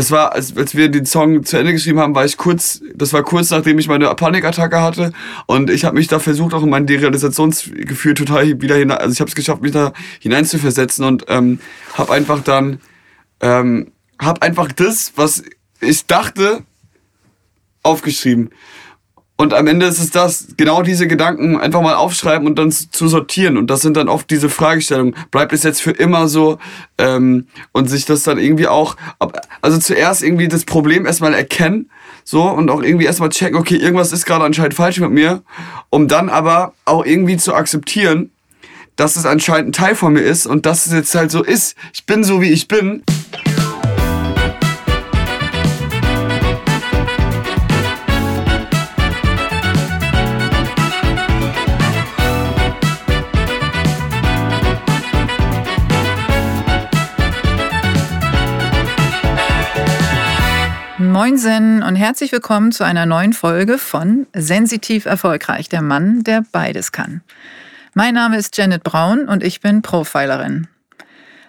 das war, als, als wir den Song zu Ende geschrieben haben, war ich kurz, das war kurz nachdem ich meine Panikattacke hatte und ich habe mich da versucht, auch in mein Derealisationsgefühl total wieder hinein, also ich habe es geschafft, mich da hineinzuversetzen und ähm, habe einfach dann, ähm, habe einfach das, was ich dachte, aufgeschrieben. Und am Ende ist es das, genau diese Gedanken einfach mal aufschreiben und dann zu sortieren. Und das sind dann oft diese Fragestellungen. Bleibt es jetzt für immer so? Ähm, und sich das dann irgendwie auch, also zuerst irgendwie das Problem erstmal erkennen, so, und auch irgendwie erstmal checken, okay, irgendwas ist gerade anscheinend falsch mit mir, um dann aber auch irgendwie zu akzeptieren, dass es anscheinend ein Teil von mir ist und dass es jetzt halt so ist. Ich bin so, wie ich bin. Moinsen und herzlich willkommen zu einer neuen Folge von Sensitiv Erfolgreich, der Mann, der beides kann. Mein Name ist Janet Braun und ich bin Profilerin.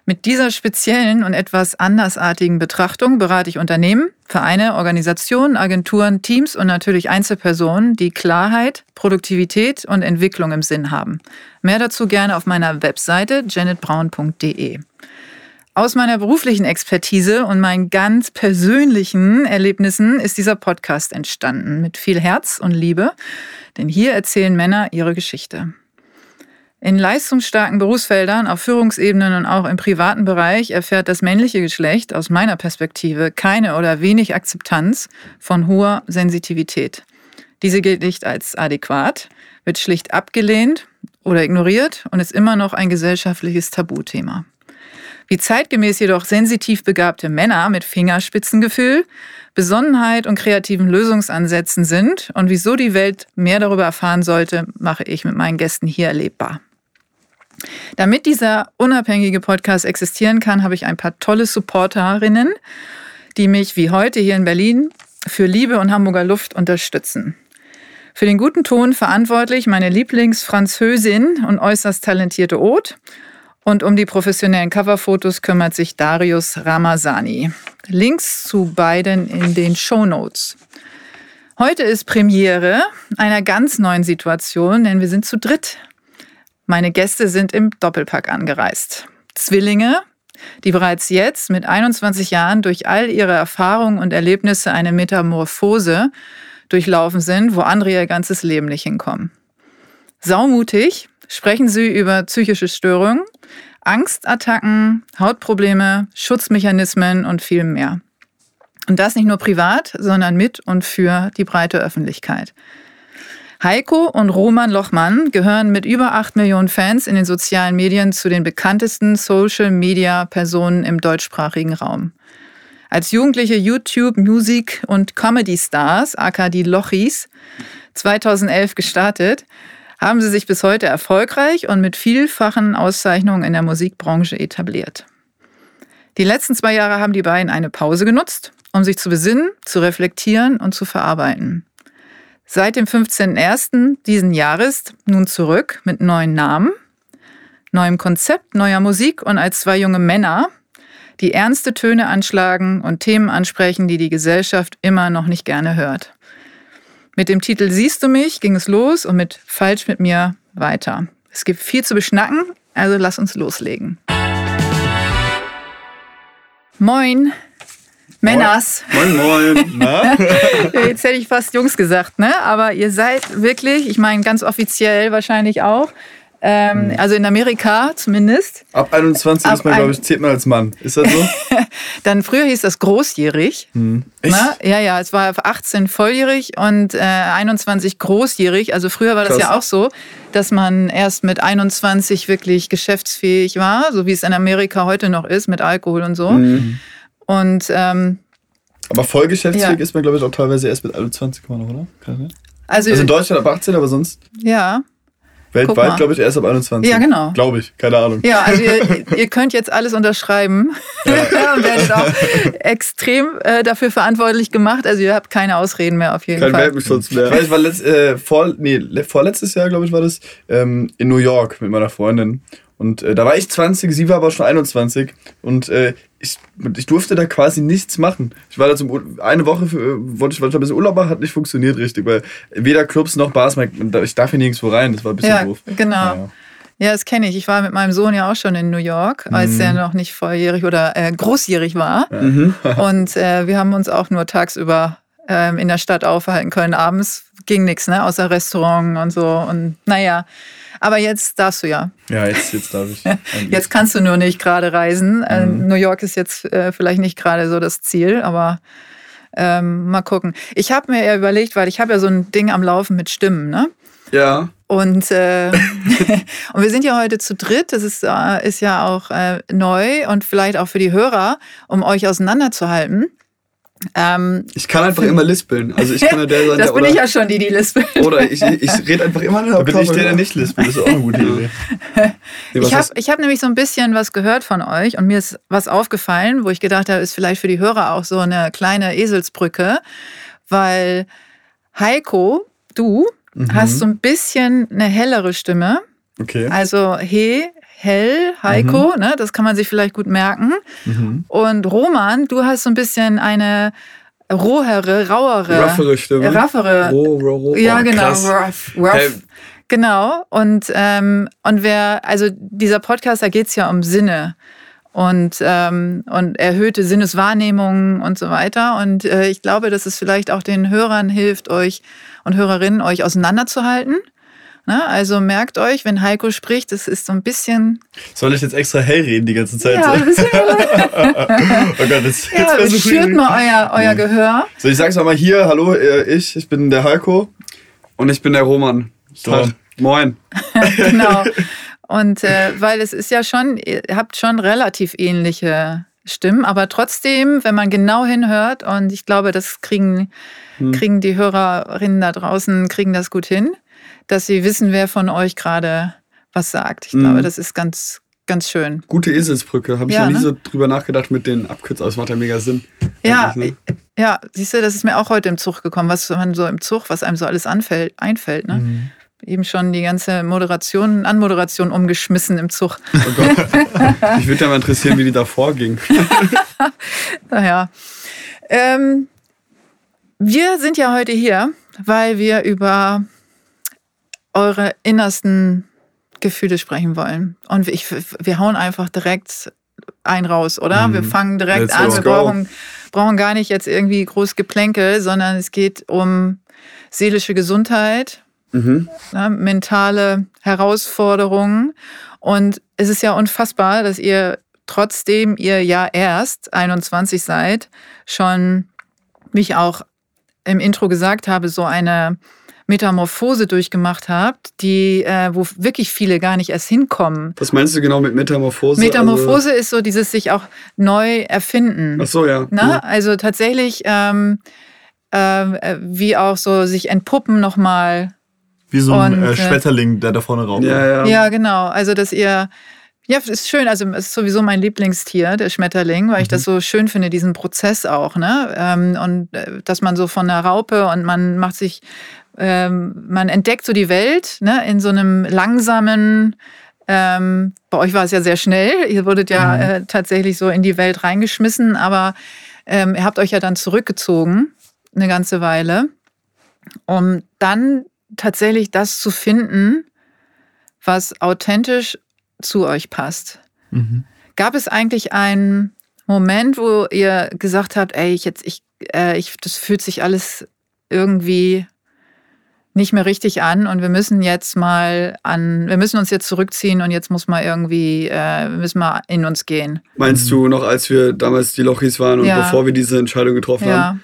Mit dieser speziellen und etwas andersartigen Betrachtung berate ich Unternehmen, Vereine, Organisationen, Agenturen, Teams und natürlich Einzelpersonen, die Klarheit, Produktivität und Entwicklung im Sinn haben. Mehr dazu gerne auf meiner Webseite janetbraun.de. Aus meiner beruflichen Expertise und meinen ganz persönlichen Erlebnissen ist dieser Podcast entstanden mit viel Herz und Liebe, denn hier erzählen Männer ihre Geschichte. In leistungsstarken Berufsfeldern, auf Führungsebenen und auch im privaten Bereich erfährt das männliche Geschlecht aus meiner Perspektive keine oder wenig Akzeptanz von hoher Sensitivität. Diese gilt nicht als adäquat, wird schlicht abgelehnt oder ignoriert und ist immer noch ein gesellschaftliches Tabuthema. Wie zeitgemäß jedoch sensitiv begabte Männer mit Fingerspitzengefühl, Besonnenheit und kreativen Lösungsansätzen sind und wieso die Welt mehr darüber erfahren sollte, mache ich mit meinen Gästen hier erlebbar. Damit dieser unabhängige Podcast existieren kann, habe ich ein paar tolle Supporterinnen, die mich wie heute hier in Berlin für Liebe und Hamburger Luft unterstützen. Für den guten Ton verantwortlich meine Lieblingsfranzösin und äußerst talentierte Oth und um die professionellen Coverfotos kümmert sich Darius Ramazani. Links zu beiden in den Show Notes. Heute ist Premiere einer ganz neuen Situation, denn wir sind zu dritt. Meine Gäste sind im Doppelpack angereist. Zwillinge, die bereits jetzt mit 21 Jahren durch all ihre Erfahrungen und Erlebnisse eine Metamorphose durchlaufen sind, wo andere ihr ganzes Leben nicht hinkommen. Saumutig sprechen sie über psychische Störungen, Angstattacken, Hautprobleme, Schutzmechanismen und viel mehr. Und das nicht nur privat, sondern mit und für die breite Öffentlichkeit. Heiko und Roman Lochmann gehören mit über 8 Millionen Fans in den sozialen Medien zu den bekanntesten Social-Media-Personen im deutschsprachigen Raum. Als jugendliche YouTube-, Musik- und Comedy-Stars, aka die Lochis, 2011 gestartet, haben sie sich bis heute erfolgreich und mit vielfachen Auszeichnungen in der Musikbranche etabliert. Die letzten zwei Jahre haben die beiden eine Pause genutzt, um sich zu besinnen, zu reflektieren und zu verarbeiten. Seit dem 15.01. diesen Jahres nun zurück mit neuen Namen, neuem Konzept, neuer Musik und als zwei junge Männer, die ernste Töne anschlagen und Themen ansprechen, die die Gesellschaft immer noch nicht gerne hört. Mit dem Titel Siehst du mich ging es los und mit Falsch mit mir weiter. Es gibt viel zu beschnacken, also lass uns loslegen. Moin, Männers. Moin, moin. Na? Jetzt hätte ich fast Jungs gesagt, ne? Aber ihr seid wirklich, ich meine ganz offiziell wahrscheinlich auch, ähm, mhm. Also in Amerika zumindest. Ab 21 Ab ist man, glaube ich, zählt man als Mann. Ist das so? Dann früher hieß das großjährig. Mhm. Na, ja, ja, es war 18 volljährig und äh, 21 großjährig. Also früher war das ja auch so, dass man erst mit 21 wirklich geschäftsfähig war, so wie es in Amerika heute noch ist, mit Alkohol und so. Mhm. Und ähm, aber voll geschäftsfähig ja. ist man, glaube ich, auch teilweise erst mit 21 noch, oder? Also, also in Deutschland ab 18, aber sonst? Ja, Weltweit, glaube ich, erst ab 21. Ja, genau. Glaube ich, keine Ahnung. Ja, also ihr, ihr könnt jetzt alles unterschreiben ja. und werdet auch extrem äh, dafür verantwortlich gemacht. Also ihr habt keine Ausreden mehr auf jeden Kein Fall. Kein Welpenschutz mehr. Ich war letzt, äh, vor, nee, vorletztes Jahr, glaube ich, war das, ähm, in New York mit meiner Freundin. Und äh, da war ich 20, sie war aber schon 21. Und äh, ich, ich durfte da quasi nichts machen. Ich war da zum eine Woche für, wollte ich wollte ein bisschen Urlaub machen, hat nicht funktioniert richtig, weil weder Clubs noch Bars, ich darf hier nirgendwo rein, das war ein bisschen ja, doof. Genau. Ja. Ja, das kenne ich. Ich war mit meinem Sohn ja auch schon in New York, als mhm. er noch nicht volljährig oder äh, großjährig war. Mhm. und äh, wir haben uns auch nur tagsüber ähm, in der Stadt aufhalten können. Abends ging nichts, ne? Außer Restaurant und so. Und naja. Aber jetzt darfst du ja. Ja, jetzt, jetzt darf ich. jetzt kannst du nur nicht gerade reisen. Äh, mhm. New York ist jetzt äh, vielleicht nicht gerade so das Ziel, aber ähm, mal gucken. Ich habe mir ja überlegt, weil ich habe ja so ein Ding am Laufen mit Stimmen, ne? Ja. Und, äh, und wir sind ja heute zu dritt. Das ist, äh, ist ja auch äh, neu und vielleicht auch für die Hörer, um euch auseinanderzuhalten. Ähm, ich kann einfach immer lispeln. Also ich kann ja der sein, das bin oder, ich ja schon, die die lispeln. Oder ich, ich rede einfach immer Da bin ich der, der nicht lispelt. Das ist auch eine gute Idee. Nee, ich habe hab nämlich so ein bisschen was gehört von euch und mir ist was aufgefallen, wo ich gedacht habe, ist vielleicht für die Hörer auch so eine kleine Eselsbrücke, weil Heiko, du, mhm. hast so ein bisschen eine hellere Stimme. Okay. Also he, hell, Heiko, mhm. ne, das kann man sich vielleicht gut merken. Mhm. Und Roman, du hast so ein bisschen eine rohere, rauere, raffere Stimme. Raffere. Roh, roh, roh. Ja, oh, genau. Rough, rough. Hey. Genau. Und, ähm, und wer, also dieser Podcast, da geht es ja um Sinne und, ähm, und erhöhte Sinneswahrnehmungen und so weiter. Und äh, ich glaube, dass es vielleicht auch den Hörern hilft, euch und Hörerinnen, euch auseinanderzuhalten Ne? Also merkt euch, wenn Heiko spricht, es ist so ein bisschen. Soll ich jetzt extra hell reden die ganze Zeit? Ja, ein bisschen oh Gott, das, ja, jetzt so schürt mal euer, euer Gehör. So, ich sag's mal hier, hallo, äh, ich, ich bin der Heiko. Und ich bin der Roman. So. Tag. Moin. genau. Und äh, weil es ist ja schon, ihr habt schon relativ ähnliche Stimmen, aber trotzdem, wenn man genau hinhört, und ich glaube, das kriegen, hm. kriegen die Hörerinnen da draußen, kriegen das gut hin, dass sie wissen, wer von euch gerade was sagt. Ich mhm. glaube, das ist ganz, ganz schön. Gute Eselsbrücke. Habe ich ja, noch nie ne? so drüber nachgedacht mit den Abkürzungen. Das macht ja mega Sinn. Ja, ne? ja, siehst du, das ist mir auch heute im Zug gekommen, was man so im Zug, was einem so alles anfällt, einfällt. Ne? Mhm. Eben schon die ganze Moderation, Anmoderation umgeschmissen im Zug. Oh Gott. Mich würde ja mal interessieren, wie die davor ging. naja. Ähm, wir sind ja heute hier, weil wir über eure innersten Gefühle sprechen wollen. Und ich, wir hauen einfach direkt ein raus, oder? Mhm. Wir fangen direkt Let's an. Wir brauchen, brauchen gar nicht jetzt irgendwie groß Geplänkel, sondern es geht um seelische Gesundheit, mhm. ja, mentale Herausforderungen. Und es ist ja unfassbar, dass ihr trotzdem ihr ja erst 21 seid, schon, wie ich auch im Intro gesagt habe, so eine Metamorphose durchgemacht habt, die, äh, wo wirklich viele gar nicht erst hinkommen. Was meinst du genau mit Metamorphose? Metamorphose also ist so dieses sich auch neu erfinden. Ach so, ja. Na? Ja. Also tatsächlich ähm, äh, wie auch so sich entpuppen nochmal. Wie so ein und, äh, äh, Schmetterling, der da vorne raucht. Ja, ja. ja, genau. Also dass ihr ja, es ist schön. Also es ist sowieso mein Lieblingstier, der Schmetterling, weil mhm. ich das so schön finde, diesen Prozess auch. Ne? Ähm, und äh, dass man so von der Raupe und man macht sich ähm, man entdeckt so die Welt ne, in so einem langsamen, ähm, bei euch war es ja sehr schnell, ihr wurdet ja mhm. äh, tatsächlich so in die Welt reingeschmissen, aber ähm, ihr habt euch ja dann zurückgezogen, eine ganze Weile, um dann tatsächlich das zu finden, was authentisch zu euch passt. Mhm. Gab es eigentlich einen Moment, wo ihr gesagt habt, ey, ich jetzt, ich, äh, ich, das fühlt sich alles irgendwie nicht mehr richtig an und wir müssen jetzt mal an, wir müssen uns jetzt zurückziehen und jetzt muss mal irgendwie, äh, müssen wir in uns gehen. Meinst du noch, als wir damals die Lochis waren und ja. bevor wir diese Entscheidung getroffen ja.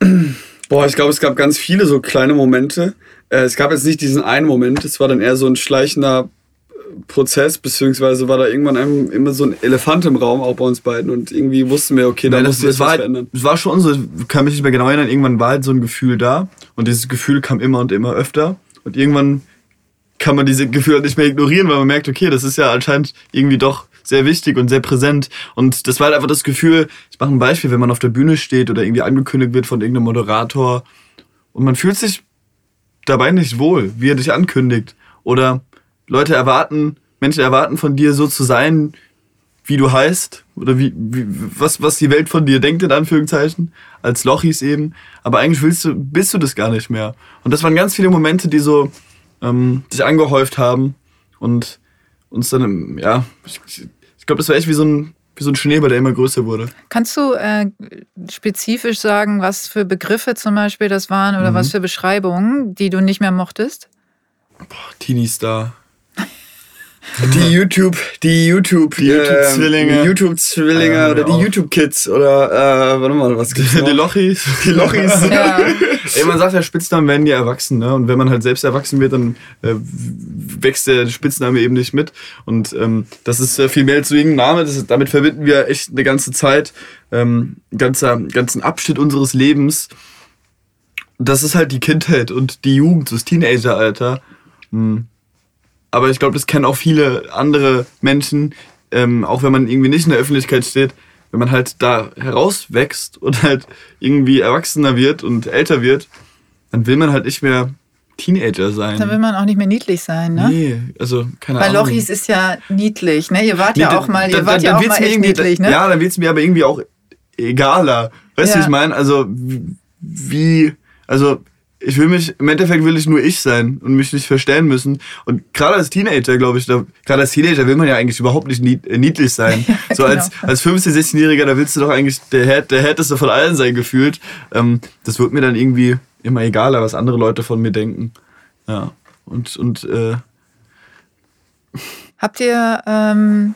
haben? Boah, ich glaube, es gab ganz viele so kleine Momente. Äh, es gab jetzt nicht diesen einen Moment, es war dann eher so ein schleichender Prozess, beziehungsweise war da irgendwann einem, immer so ein Elefant im Raum, auch bei uns beiden. Und irgendwie wussten wir, okay, da Nein, muss jetzt was halt, verändern. Es war schon so, ich kann mich nicht mehr genau erinnern, irgendwann war halt so ein Gefühl da. Und dieses Gefühl kam immer und immer öfter. Und irgendwann kann man diese Gefühle nicht mehr ignorieren, weil man merkt, okay, das ist ja anscheinend irgendwie doch sehr wichtig und sehr präsent. Und das war halt einfach das Gefühl, ich mache ein Beispiel, wenn man auf der Bühne steht oder irgendwie angekündigt wird von irgendeinem Moderator und man fühlt sich dabei nicht wohl, wie er dich ankündigt. Oder Leute erwarten, Menschen erwarten von dir so zu sein, wie du heißt oder wie, wie was, was die Welt von dir denkt, in Anführungszeichen, als Lochis eben. Aber eigentlich willst du, bist du das gar nicht mehr. Und das waren ganz viele Momente, die so ähm, sich angehäuft haben und uns dann, ja, ich, ich glaube, das war echt wie so ein wie so ein Schneeball, der immer größer wurde. Kannst du äh, spezifisch sagen, was für Begriffe zum Beispiel das waren oder Mhm. was für Beschreibungen, die du nicht mehr mochtest? Boah, Teenie Star. Die YouTube, die YouTube, Die YouTube-Zwillinge. ähm, die YouTube-Zwillinge Ja, oder die. YouTube-Kids oder, äh, warte mal, was gibt's noch? Die Lochis. Die Lochis. Ja. Ey, man sagt ja, Spitznamen werden ja erwachsen, ne? Und wenn man halt selbst erwachsen wird, dann äh, wächst der Spitzname eben nicht mit. Und ähm, das ist äh, viel mehr als so irgendein Name. Das ist, damit verbinden wir echt eine ganze Zeit, ähm, einen ganzer, ganzen Abschnitt unseres Lebens. Das ist halt die Kindheit und die Jugend, das Teenageralter. Hm. Aber ich glaube, das kennen auch viele andere Menschen, ähm, auch wenn man irgendwie nicht in der Öffentlichkeit steht, wenn man halt da herauswächst und halt irgendwie erwachsener wird und älter wird, dann will man halt nicht mehr Teenager sein. Dann will man auch nicht mehr niedlich sein, ne? Nee, also keine Weil Ahnung. Lochis ist ja niedlich, ne? Ihr wart Nee, ja dann- auch mal, ihr dann- wart dann ja auch wird's mal echt niedlich, ne? Ja, dann wird es mir aber irgendwie auch egaler. Weißt du, Ja. wie ich meine? Also, wie, also, ich will mich, im Endeffekt will ich nur ich sein und mich nicht verstellen müssen. Und gerade als Teenager, glaube ich, gerade als Teenager will man ja eigentlich überhaupt nicht äh, niedlich sein. so genau. als, als 15-, 16-Jähriger, da willst du doch eigentlich der, Hä- der Härteste von allen sein, gefühlt. Ähm, das wird mir dann irgendwie immer egaler, was andere Leute von mir denken. Ja. Und, und, äh, Habt ihr, ähm,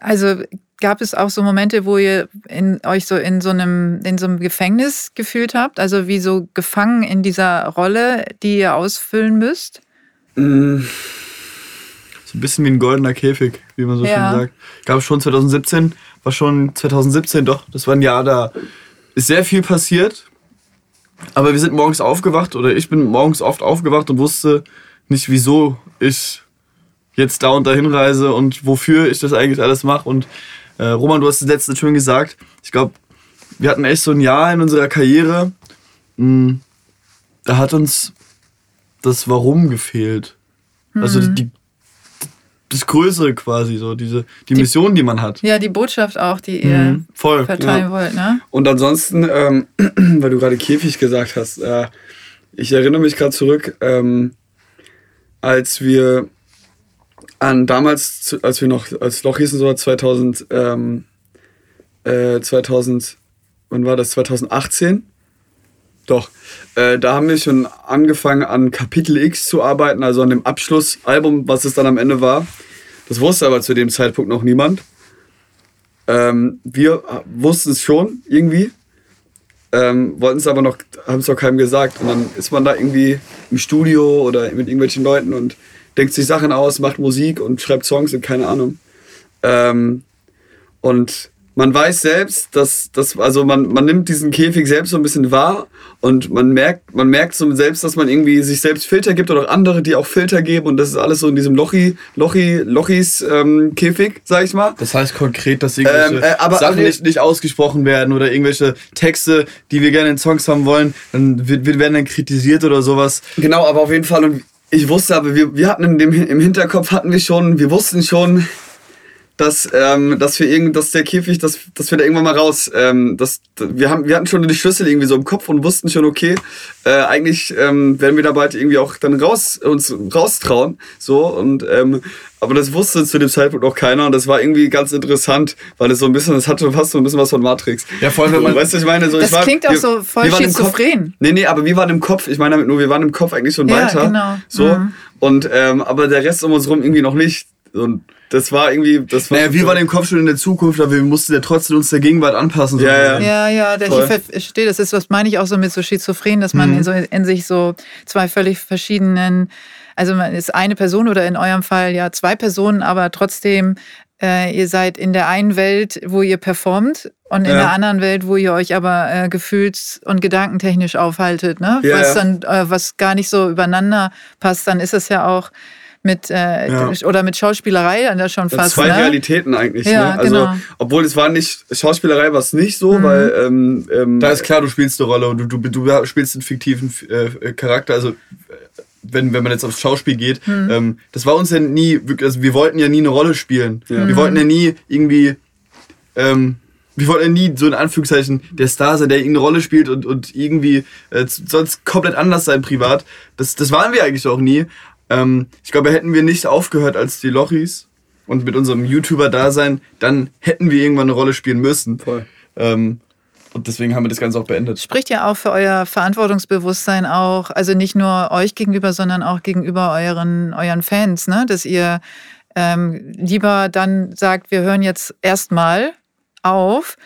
also gab es auch so Momente, wo ihr in, euch so in so einem in so einem Gefängnis gefühlt habt, also wie so gefangen in dieser Rolle, die ihr ausfüllen müsst? Mm, So ein bisschen wie ein goldener Käfig, wie man so Ja. schön sagt. Gab es schon 2017, war schon 2017 doch. Das war ein Jahr, da ist sehr viel passiert. Aber wir sind morgens aufgewacht oder ich bin morgens oft aufgewacht und wusste nicht, wieso ich jetzt da und dahin reise und wofür ich das eigentlich alles mache. Und äh, Roman, du hast es letztens schon gesagt. Ich glaube, wir hatten echt so ein Jahr in unserer Karriere. mh, Da hat uns das Warum gefehlt. Also Mhm. die, das Größere quasi, so diese die, Mission, die man hat. Ja, die Botschaft auch, die ihr Mhm, Voll. verteilen ja. wollt, ne? Und ansonsten, ähm, weil du gerade Käfig gesagt hast, äh, ich erinnere mich gerade zurück, ähm, als wir an damals, als wir noch als Loch hießen, so 2000, ähm, äh, 2000, wann war das? 2018? Doch. Äh, da haben wir schon angefangen an Kapitel X zu arbeiten, also an dem Abschlussalbum, was es dann am Ende war. Das wusste aber zu dem Zeitpunkt noch niemand. Ähm, wir wussten es schon irgendwie, ähm, wollten es aber noch, haben es noch keinem gesagt. Und dann ist man da irgendwie im Studio oder mit irgendwelchen Leuten und denkt sich Sachen aus, macht Musik und schreibt Songs und keine Ahnung. Ähm, und man weiß selbst, dass, dass also man, man nimmt diesen Käfig selbst so ein bisschen wahr und man merkt, man merkt so selbst, dass man irgendwie sich selbst Filter gibt oder auch andere, die auch Filter geben und das ist alles so in diesem Lochi, Lochi, Lochis ähm, Käfig, sag ich mal. Das heißt konkret, dass irgendwelche Ähm, äh, aber- Sachen aber- nicht, nicht ausgesprochen werden oder irgendwelche Texte, die wir gerne in Songs haben wollen, dann wird- werden dann kritisiert oder sowas. Genau, aber auf jeden Fall. Und ich wusste aber, wir, wir hatten dem, im Hinterkopf hatten wir schon, wir wussten schon, dass, ähm, dass wir irgend, dass der Käfig, dass, dass wir da irgendwann mal raus, ähm, dass, wir haben, wir hatten schon die Schlüssel irgendwie so im Kopf und wussten schon, okay, äh, eigentlich ähm, werden wir da bald irgendwie auch dann raus, uns raustrauen, so und ähm, aber das wusste zu dem Zeitpunkt auch keiner und das war irgendwie ganz interessant, weil es so ein bisschen, das hatte fast so ein bisschen was von Matrix. Ja, vor allem, wenn man- weißt du, ich meine, so Das ich war, klingt auch so voll schizophren. Nee, nee, aber wir waren im Kopf, ich meine damit nur, wir waren im Kopf eigentlich schon Ja, weiter. genau. So. Mhm. Und ähm, aber der Rest um uns rum irgendwie noch nicht. Und das war irgendwie. Das war Naja, wir waren im Kopf schon in der Zukunft, aber wir mussten ja trotzdem uns der Gegenwart anpassen. Ja, ja. Ja, ja, der, ich verstehe, das ist, was meine ich auch so mit so Schizophren, dass man in, so, in sich so zwei völlig verschiedenen, also man ist eine Person oder in eurem Fall ja zwei Personen, aber trotzdem, äh, ihr seid in der einen Welt, wo ihr performt und in Ja. der anderen Welt, wo ihr euch aber äh, gefühls- und gedankentechnisch aufhaltet, ne? Ja, was ja. dann, äh, was gar nicht so übereinander passt, dann ist es ja auch mit, äh, Ja. oder mit Schauspielerei dann da schon fast, zwei ne? Realitäten eigentlich. Ja, ne? Also, genau. obwohl es war nicht, Schauspielerei war es nicht so, Mhm. weil. Ähm, ähm, Da ist klar, du spielst eine Rolle und du, du, du spielst einen fiktiven äh, Charakter. Also äh, wenn, wenn man jetzt aufs Schauspiel geht, ähm, das war uns ja nie, also wir wollten ja nie eine Rolle spielen. Wir wollten ja nie irgendwie, ähm, wir wollten ja nie so in Anführungszeichen der Star sein, der irgendeine Rolle spielt und, und irgendwie äh, sonst komplett anders sein privat. Das, das waren wir eigentlich auch nie. Ähm, ich glaube, hätten wir nicht aufgehört als die Lochis und mit unserem YouTuber-Dasein, dann hätten wir irgendwann eine Rolle spielen müssen. Voll. Ähm, und deswegen haben wir das Ganze auch beendet. Spricht ja auch für euer Verantwortungsbewusstsein auch, also nicht nur euch gegenüber, sondern auch gegenüber euren, euren Fans, ne? dass ihr ähm, lieber dann sagt, wir hören jetzt erstmal auf,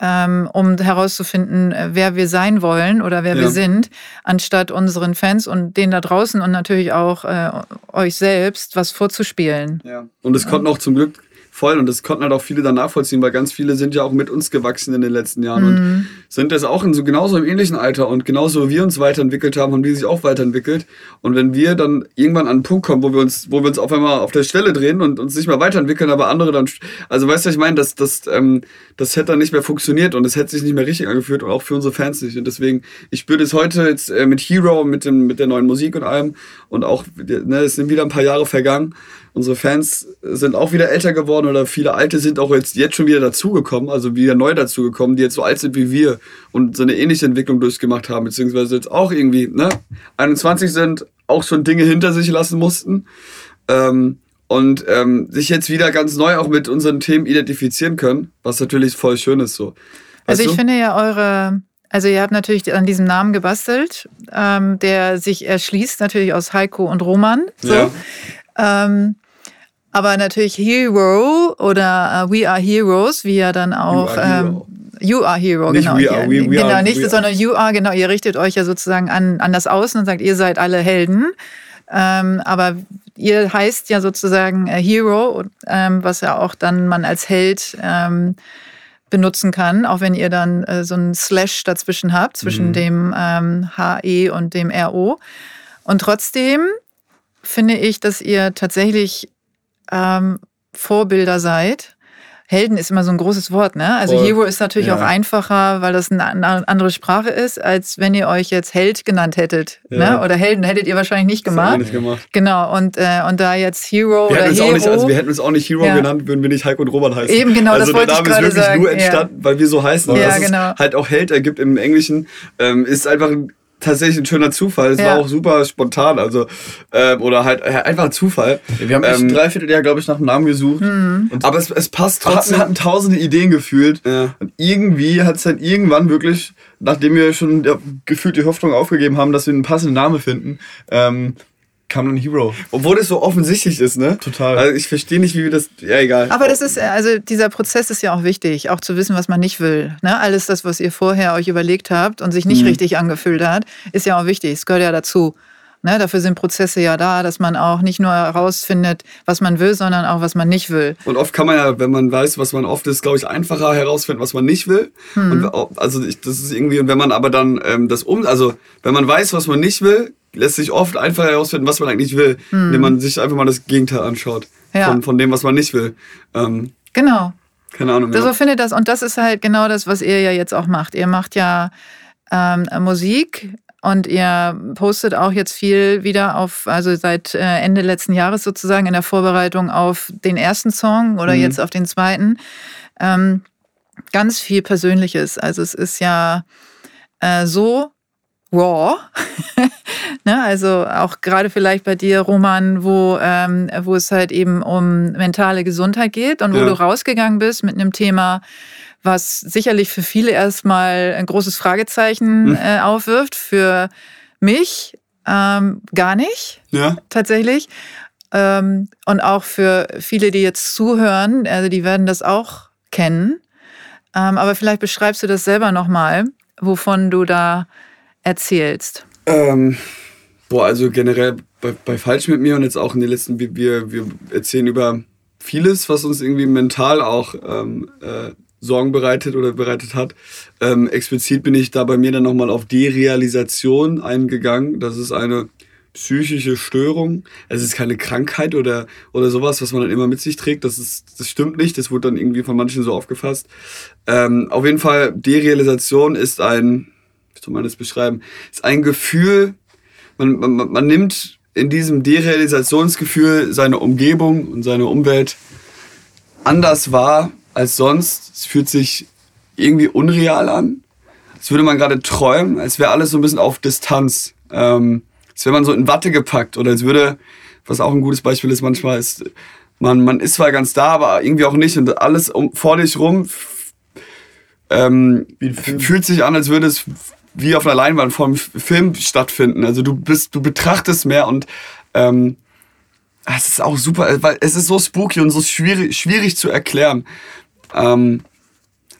um herauszufinden, äh, wer wir sein wollen oder wer Ja. wir sind, anstatt unseren Fans und denen da draußen und natürlich auch äh, euch selbst was vorzuspielen. Ja. Und es konnten auch zum Glück voll und das konnten halt auch viele dann nachvollziehen, weil ganz viele sind ja auch mit uns gewachsen in den letzten Jahren und sind jetzt auch in so genauso im ähnlichen Alter und genauso wie wir uns weiterentwickelt haben, haben die sich auch weiterentwickelt. Und wenn wir dann irgendwann an einen Punkt kommen, wo wir uns, wo wir uns auf einmal auf der Stelle drehen und uns nicht mehr weiterentwickeln, aber andere dann, also weißt du, ich meine, das, das, ähm, das hätte dann nicht mehr funktioniert und es hätte sich nicht mehr richtig angefühlt und auch für unsere Fans nicht. Und deswegen, ich spüre das heute jetzt äh, mit Hero, mit dem, mit der neuen Musik und allem und auch, ne, es sind wieder ein paar Jahre vergangen. Unsere Fans sind auch wieder älter geworden oder viele alte sind auch jetzt, jetzt schon wieder dazugekommen, also wieder neu dazugekommen, die jetzt so alt sind wie wir und so eine ähnliche Entwicklung durchgemacht haben, beziehungsweise jetzt auch irgendwie, ne, 21 sind, auch schon Dinge hinter sich lassen mussten. Ähm, und ähm, sich jetzt wieder ganz neu auch mit unseren Themen identifizieren können, was natürlich voll schön ist so. Also Weißt ich du? finde ja eure, also ihr habt natürlich an diesem Namen gebastelt, ähm, der sich erschließt natürlich aus Heiko und Roman. So. Ja. Ähm, aber natürlich Hero oder äh, We Are Heroes, wie ja dann auch. are hero. ähm, You are Hero, Nicht genau. we are, we- we genau, are- nicht, we are. sondern You are, genau. Ihr richtet euch ja sozusagen an, an das Außen und sagt, ihr seid alle Helden. Ähm, aber ihr heißt ja sozusagen äh, Hero, ähm, was ja auch dann man als Held ähm, benutzen kann, auch wenn ihr dann äh, so einen Slash dazwischen habt, zwischen dem ähm, HE und dem RO. Und trotzdem finde ich, dass ihr tatsächlich ähm, Vorbilder seid. Helden ist immer so ein großes Wort, ne? Also Voll. Hero ist natürlich Ja. auch einfacher, weil das eine an- andere Sprache ist, als wenn ihr euch jetzt Held genannt hättet. Ja. Ne? Oder Helden hättet ihr wahrscheinlich nicht gemacht. nicht gemacht. Genau, und, äh, und da jetzt Hero Wir oder Hero. nicht, also wir hätten uns auch nicht Hero Ja. genannt, würden wir nicht Heiko und Robert heißen. Eben, genau, also das wollte der ich Name ist wirklich sagen, nur entstanden, weil wir so heißen. Und Ja, dass genau. es halt auch Held ergibt im Englischen, ähm, ist einfach ein, tatsächlich ein schöner Zufall. Es Ja. war auch super spontan, also ähm, oder halt äh, einfach ein Zufall. Wir haben echt Ähm, ein Dreivierteljahr, glaube ich, nach einem Namen gesucht. Mhm. Und aber es, es passt hatten, trotzdem. hatten tausende Ideen gefühlt. Ja. Und irgendwie hat es dann irgendwann wirklich, nachdem wir schon ja, gefühlt die Hoffnung aufgegeben haben, dass wir einen passenden Namen finden, ähm, kam dann Hero. Obwohl es so offensichtlich ist, ne? Total. Also ich verstehe nicht, wie wir das. Ja, egal. Aber das ist, also dieser Prozess ist ja auch wichtig, auch zu wissen, was man nicht will. Ne? Alles das, was ihr vorher euch überlegt habt und sich nicht Mhm. richtig angefühlt hat, ist ja auch wichtig. Es gehört ja dazu. Ne? Dafür sind Prozesse ja da, dass man auch nicht nur herausfindet, was man will, sondern auch, was man nicht will. Und oft kann man ja, wenn man weiß, was man oft ist, glaube ich, einfacher herausfinden, was man nicht will. Hm. Und au- also ich, das ist irgendwie, und wenn man aber dann ähm, das um, also wenn man weiß, was man nicht will, lässt sich oft einfacher herausfinden, was man eigentlich will, indem man sich einfach mal das Gegenteil anschaut Hm. Ja. von, von dem, was man nicht will. Ähm, Genau. keine Ahnung. So Ja. findet das. Und das ist halt genau das, was ihr ja jetzt auch macht. Ihr macht ja ähm, Musik und ihr postet auch jetzt viel wieder auf, also seit äh, Ende letzten Jahres sozusagen in der Vorbereitung auf den ersten Song oder Mhm. jetzt auf den zweiten. Ähm, ganz viel Persönliches. Also es ist ja äh, so raw. ne? Also auch gerade vielleicht bei dir, Roman, wo, ähm, wo es halt eben um mentale Gesundheit geht und wo Ja. du rausgegangen bist mit einem Thema, was sicherlich für viele erstmal ein großes Fragezeichen Hm. äh, aufwirft. Für mich ähm, gar nicht ja? tatsächlich. Ähm, und auch für viele, die jetzt zuhören, also die werden das auch kennen. Ähm, aber vielleicht beschreibst du das selber nochmal, wovon du da erzählst. Ähm, boah, also generell bei, bei Falsch mit mir und jetzt auch in den letzten, wir, wir, erzählen über vieles, was uns irgendwie mental auch ähm, äh, Sorgen bereitet oder bereitet hat. Ähm, explizit bin ich da bei mir dann nochmal auf Derealisation eingegangen. Das ist eine psychische Störung. Es ist keine Krankheit oder, oder sowas, was man dann immer mit sich trägt. Das, ist, das stimmt nicht. Das wurde dann irgendwie von manchen so aufgefasst. Ähm, auf jeden Fall, Derealisation ist ein, wie soll man das beschreiben, ist ein Gefühl, man, man, man nimmt in diesem Derealisationsgefühl seine Umgebung und seine Umwelt anders wahr als sonst. Es fühlt sich irgendwie unreal an. Als würde man gerade träumen, als wäre alles so ein bisschen auf Distanz. Ähm, als wäre man so in Watte gepackt oder als würde, was auch ein gutes Beispiel ist manchmal, ist, man, man ist zwar ganz da, aber irgendwie auch nicht und alles um, vor dich rum ähm, fühlt sich an, als würde es wie auf einer Leinwand vom Film stattfinden. Also du bist, du betrachtest mehr und ähm, es ist auch super, weil es ist so spooky und so schwierig, schwierig zu erklären. Ähm,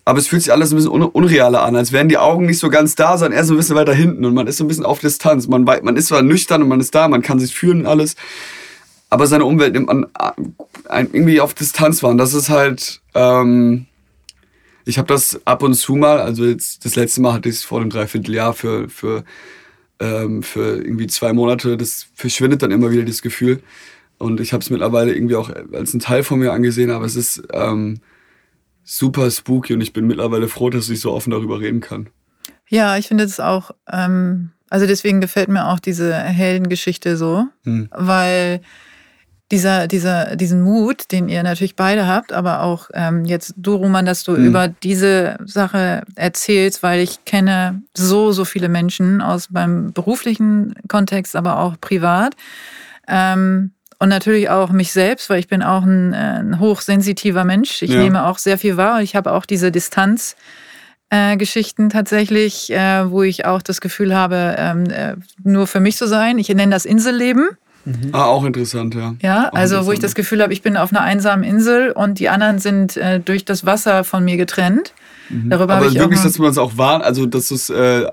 aber es fühlt sich alles ein bisschen un unrealer an, als wären die Augen nicht so ganz da, sondern eher so ein bisschen weiter hinten und man ist so ein bisschen auf Distanz. Man, man ist zwar nüchtern und man ist da, man kann sich fühlen und alles, aber seine Umwelt nimmt man irgendwie auf Distanz wahr. Und das ist halt, ähm, ich habe das ab und zu mal, also jetzt das letzte Mal hatte ich es vor einem Dreivierteljahr für, für, ähm, für irgendwie zwei Monate. Das verschwindet dann immer wieder, das Gefühl. Und ich habe es mittlerweile irgendwie auch als ein Teil von mir angesehen, aber es ist ähm, super spooky und ich bin mittlerweile froh, dass ich so offen darüber reden kann. Ja, ich finde es auch, ähm, also deswegen gefällt mir auch diese Heldengeschichte so, hm. weil dieser, dieser, diesen Mut, den ihr natürlich beide habt, aber auch ähm, jetzt du, Roman, dass du mhm. über diese Sache erzählst, weil ich kenne so, so viele Menschen aus meinem beruflichen Kontext, aber auch privat. Ähm, und natürlich auch mich selbst, weil ich bin auch ein, äh, ein hochsensitiver Mensch. Ich ja. nehme auch sehr viel wahr. Ich habe auch diese Distanz. Äh, Geschichten tatsächlich, äh, wo ich auch das Gefühl habe, ähm, äh, nur für mich zu sein. Ich nenne das Inselleben. Mhm. Ah, auch interessant, ja. Ja, auch also wo ich das Gefühl habe, ich bin auf einer einsamen Insel und die anderen sind äh, durch das Wasser von mir getrennt. Mhm. Darüber Aber ich wirklich, dass man es auch wahr, also dass es, äh,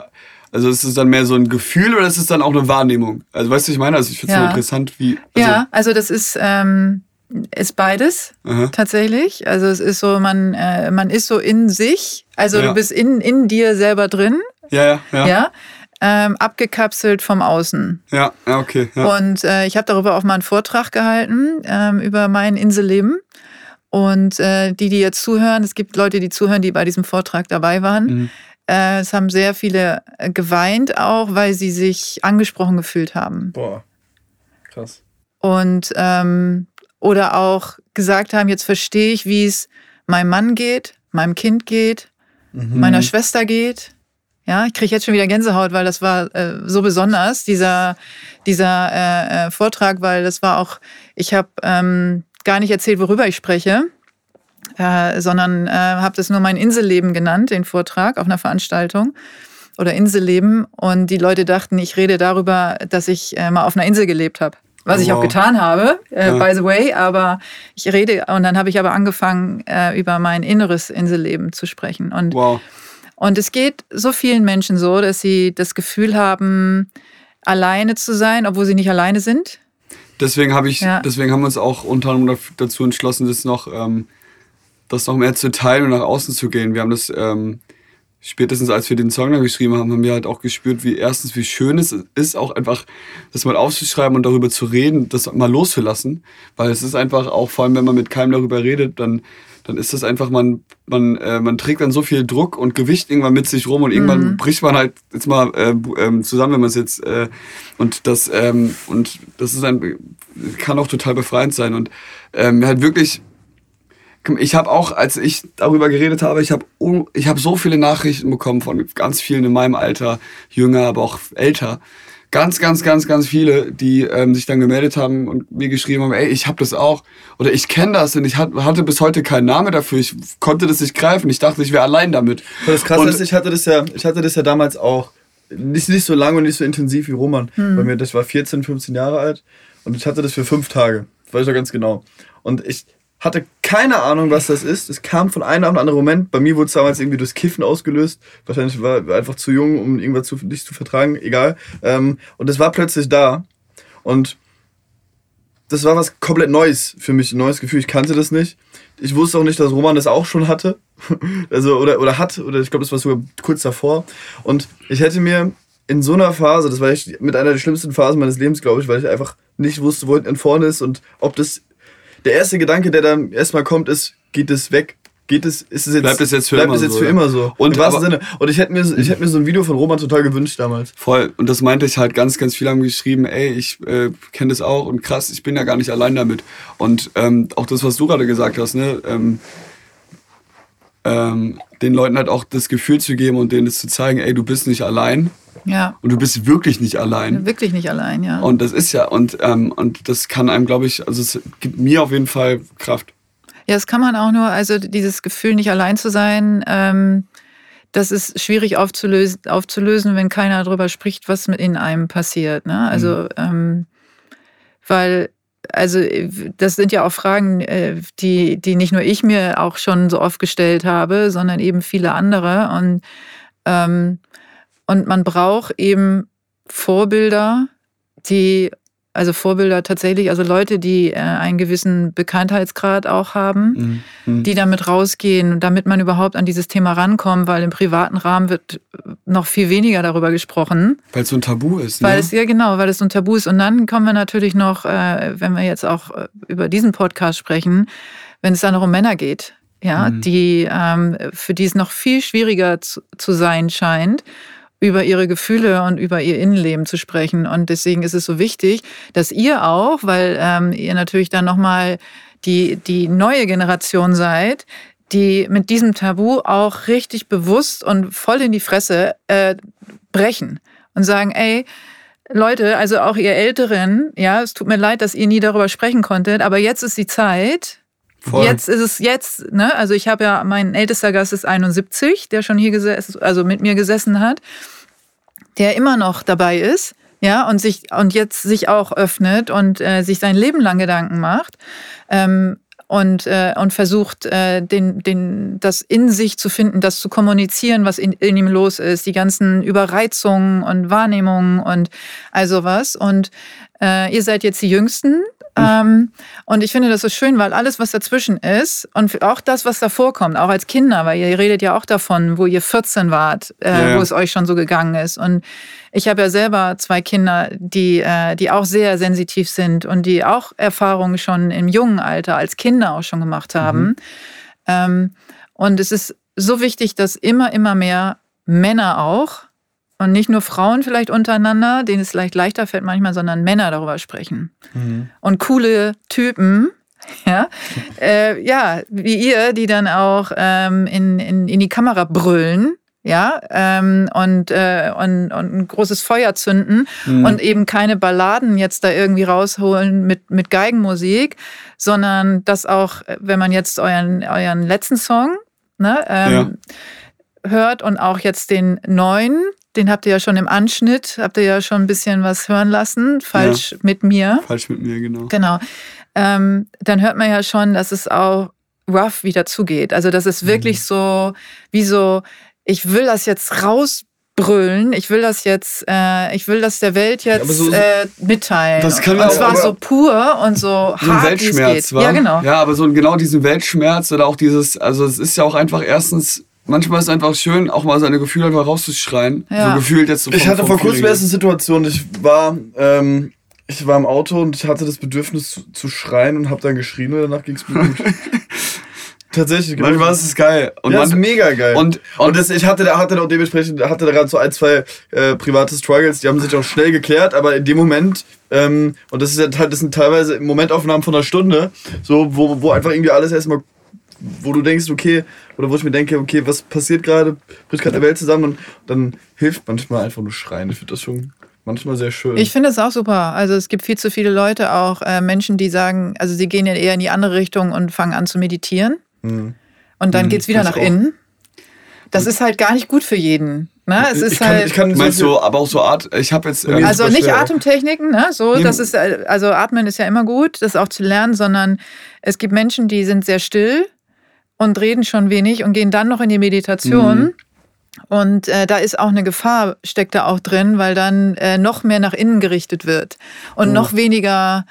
also ist es dann mehr so ein Gefühl oder ist es dann auch eine Wahrnehmung? Also weißt du, ich meine, also ich finde es ja. interessant, wie. Also ja, also das ist ähm, ist beides Aha. tatsächlich. Also es ist so, man äh, man ist so in sich, also ja. du bist in in dir selber drin. Ja, ja, ja. ja? Ähm, abgekapselt vom Außen. Ja, okay. Ja. Und äh, ich habe darüber auch mal einen Vortrag gehalten, ähm, über mein Inselleben. Und äh, die, die jetzt zuhören, es gibt Leute, die zuhören, die bei diesem Vortrag dabei waren. Mhm. Äh, es haben sehr viele äh, geweint auch, weil sie sich angesprochen gefühlt haben. Boah, krass. Und ähm, oder auch gesagt haben, jetzt verstehe ich, wie es meinem Mann geht, meinem Kind geht, mhm. meiner Schwester geht, ja, ich kriege jetzt schon wieder Gänsehaut, weil das war äh, so besonders, dieser, dieser äh, äh, Vortrag, weil das war auch, ich habe ähm, gar nicht erzählt, worüber ich spreche, äh, sondern äh, habe das nur mein Inselleben genannt, den Vortrag auf einer Veranstaltung oder Inselleben. Und die Leute dachten, ich rede darüber, dass ich äh, mal auf einer Insel gelebt habe. Was oh, ich auch getan habe, äh, ja. by the way, aber ich rede, und dann habe ich aber angefangen, äh, über mein inneres Inselleben zu sprechen. Und wow. Und es geht so vielen Menschen so, dass sie das Gefühl haben, alleine zu sein, obwohl sie nicht alleine sind. Deswegen habe ich, ja. deswegen haben wir uns auch unter anderem dazu entschlossen, das noch, ähm, das noch mehr zu teilen und nach außen zu gehen. Wir haben das ähm, spätestens, als wir den Song dann geschrieben haben, haben wir halt auch gespürt, wie erstens, wie schön es ist, auch einfach das mal aufzuschreiben und darüber zu reden, das mal loszulassen, weil es ist einfach auch, vor allem wenn man mit keinem darüber redet, dann dann ist das einfach, man, man, äh, man trägt dann so viel Druck und Gewicht irgendwann mit sich rum und irgendwann mhm. bricht man halt jetzt mal äh, äh, zusammen, wenn man es jetzt äh, und das ähm, und das ist ein kann auch total befreiend sein und ähm, halt wirklich ich habe auch, als ich darüber geredet habe, ich habe ich hab so viele Nachrichten bekommen von ganz vielen in meinem Alter, jünger, aber auch älter, ganz, ganz, ganz, ganz viele, die ähm, sich dann gemeldet haben und mir geschrieben haben, ey, ich habe das auch oder ich kenne das und ich hatte bis heute keinen Namen dafür. Ich konnte das nicht greifen. Ich dachte, ich wäre allein damit. Das Krasse ist, ich hatte das ja, ich hatte das ja damals auch nicht, nicht so lange und nicht so intensiv wie Roman. Hm. Bei mir, das war 14, 15 Jahre alt und ich hatte das für fünf Tage. Das weiß ich ja ganz genau. Und ich hatte keine Ahnung, was das ist. Es kam von einem auf einen anderen Moment. Bei mir wurde es damals irgendwie durchs Kiffen ausgelöst. Wahrscheinlich war ich einfach zu jung, um irgendwas zu, nicht zu vertragen. Egal. Ähm, und es war plötzlich da. Und das war was komplett Neues für mich, ein neues Gefühl. Ich kannte das nicht. Ich wusste auch nicht, dass Roman das auch schon hatte. also, oder, oder hat, oder ich glaube, das war sogar kurz davor. Und ich hätte mir in so einer Phase, das war echt mit einer der schlimmsten Phasen meines Lebens, glaube ich, weil ich einfach nicht wusste, wo hinten vorne ist und ob das der erste Gedanke, der dann erstmal kommt, ist, geht es weg? geht es, ist es jetzt, Bleibt es jetzt für immer es jetzt so, für ja. immer so. Und Im aber- Sinne. Und ich hätte mir, ich hätte mir so ein Video von Roman total gewünscht damals. Voll. Und das meinte ich halt ganz, ganz viele haben geschrieben, ey, ich äh, kenne das auch und krass, ich bin ja gar nicht allein damit. Und ähm, auch das, was du gerade gesagt hast, ne, ähm, ähm, den Leuten halt auch das Gefühl zu geben und denen das zu zeigen, ey, du bist nicht allein Ja, und du bist wirklich nicht allein. wirklich nicht allein, ja. Und das ist ja, und, ähm, und das kann einem, glaube ich, also es gibt mir auf jeden Fall Kraft. Ja, das kann man auch nur, also dieses Gefühl, nicht allein zu sein, ähm, das ist schwierig aufzulösen, aufzulösen, wenn keiner darüber spricht, was mit in einem passiert. Ne? Also, ähm, weil, also das sind ja auch Fragen, äh, die, die nicht nur ich mir auch schon so oft gestellt habe, sondern eben viele andere. Und, ähm, und man braucht eben Vorbilder, die, also Vorbilder tatsächlich, also Leute, die äh, einen gewissen Bekanntheitsgrad auch haben, Mhm. die damit rausgehen, damit man überhaupt an dieses Thema rankommt, weil im privaten Rahmen wird noch viel weniger darüber gesprochen. Weil es so ein Tabu ist. Weil ne? es, ja genau, weil es so ein Tabu ist. Und dann kommen wir natürlich noch, äh, wenn wir jetzt auch äh, über diesen Podcast sprechen, wenn es dann noch um Männer geht, ja, Mhm. die, ähm, für die es noch viel schwieriger zu, zu sein scheint, über ihre Gefühle und über ihr Innenleben zu sprechen. Und deswegen ist es so wichtig, dass ihr auch, weil ähm, ihr natürlich dann nochmal die, die neue Generation seid, die mit diesem Tabu auch richtig bewusst und voll in die Fresse äh, brechen und sagen, ey, Leute, also auch ihr Älteren, ja, es tut mir leid, dass ihr nie darüber sprechen konntet, aber jetzt ist die Zeit. Voll. Jetzt ist es jetzt, ne? Also ich habe ja, mein ältester Gast ist 71, der schon hier gesessen, also mit mir gesessen hat, der immer noch dabei ist, ja, und sich und jetzt sich auch öffnet und äh, sich sein Leben lang Gedanken macht. Ähm, und, äh, und versucht, äh, den, den, das in sich zu finden, das zu kommunizieren, was in, in ihm los ist, die ganzen Überreizungen und Wahrnehmungen und all sowas. Und äh, ihr seid jetzt die Jüngsten. Ähm, und ich finde das so schön, weil alles, was dazwischen ist und auch das, was davor kommt, auch als Kinder, weil ihr redet ja auch davon, wo ihr 14 wart, äh, Ja, ja. wo es euch schon so gegangen ist. Und ich habe ja selber zwei Kinder, die, äh, die auch sehr sensitiv sind und die auch Erfahrungen schon im jungen Alter als Kinder auch schon gemacht haben. Ähm, und es ist so wichtig, dass immer, immer mehr Männer auch und nicht nur Frauen vielleicht untereinander, denen es vielleicht leichter fällt manchmal, sondern Männer darüber sprechen. Und coole Typen, ja, äh, ja, wie ihr, die dann auch ähm, in, in, in die Kamera brüllen. Ja, ähm, und, äh, und, und ein großes Feuer zünden und eben keine Balladen jetzt da irgendwie rausholen mit, mit Geigenmusik, sondern das auch, wenn man jetzt euren, euren letzten Song ne, ähm, hört und auch jetzt den neuen, den habt ihr ja schon im Anschnitt, habt ihr ja schon ein bisschen was hören lassen, falsch mit mir. Falsch mit mir, genau. Genau. Ähm, dann hört man ja schon, dass es auch rough wieder zugeht. Also das ist wirklich so, wie so, ich will das jetzt rausbrüllen, ich will das jetzt, äh, ich will das der Welt jetzt aber so- äh, mitteilen. Das kann und auch- war aber- so pur und so, so ein hart, wie es Weltschmerz, geht. war. Ja, genau. Ja, aber so ein- genau diesen Weltschmerz oder auch dieses, also es ist ja auch einfach erstens, manchmal ist es einfach schön, auch mal seine Gefühle einfach rauszuschreien. Ja. So gefühlt jetzt so Ich vom- hatte vom vor kurzem erst eine Situation, ich war, ähm, ich war im Auto und ich hatte das Bedürfnis zu, zu schreien und habe dann geschrien und danach ging es mir gut. Tatsächlich. genau. Manchmal ist es geil. Und ja, das ist man, mega geil. und- und das, ich hatte da hatte auch dementsprechend hatte da gerade so ein, zwei äh, private Struggles, die haben sich auch schnell geklärt, aber in dem Moment, ähm, und das ist ja halt, das sind teilweise Momentaufnahmen von einer Stunde, so, wo, wo einfach irgendwie alles erstmal, wo du denkst, okay, oder wo ich mir denke, okay, was passiert gerade, bricht gerade eine Welt zusammen und dann hilft manchmal einfach nur schreien. Ich finde das schon manchmal sehr schön. Ich finde es auch super. Also es gibt viel zu viele Leute, auch äh, Menschen, die sagen, also sie gehen ja eher in die andere Richtung und fangen an zu meditieren. Mhm. Und dann geht's wieder ich nach auch. innen. Das ist halt gar nicht gut für jeden. Ne? Es ist ich kann, halt. ich kann meinst so du, aber auch so Art, ich habe jetzt, ähm, also nicht schwer. Atemtechniken, ne? So, Nee. das ist äh, also Atmen ist ja immer gut, das auch zu lernen, sondern es gibt Menschen, die sind sehr still und reden schon wenig und gehen dann noch in die Meditation. Mhm. Und äh, da ist auch eine Gefahr, steckt da auch drin, weil dann äh, noch mehr nach innen gerichtet wird und Oh. noch weniger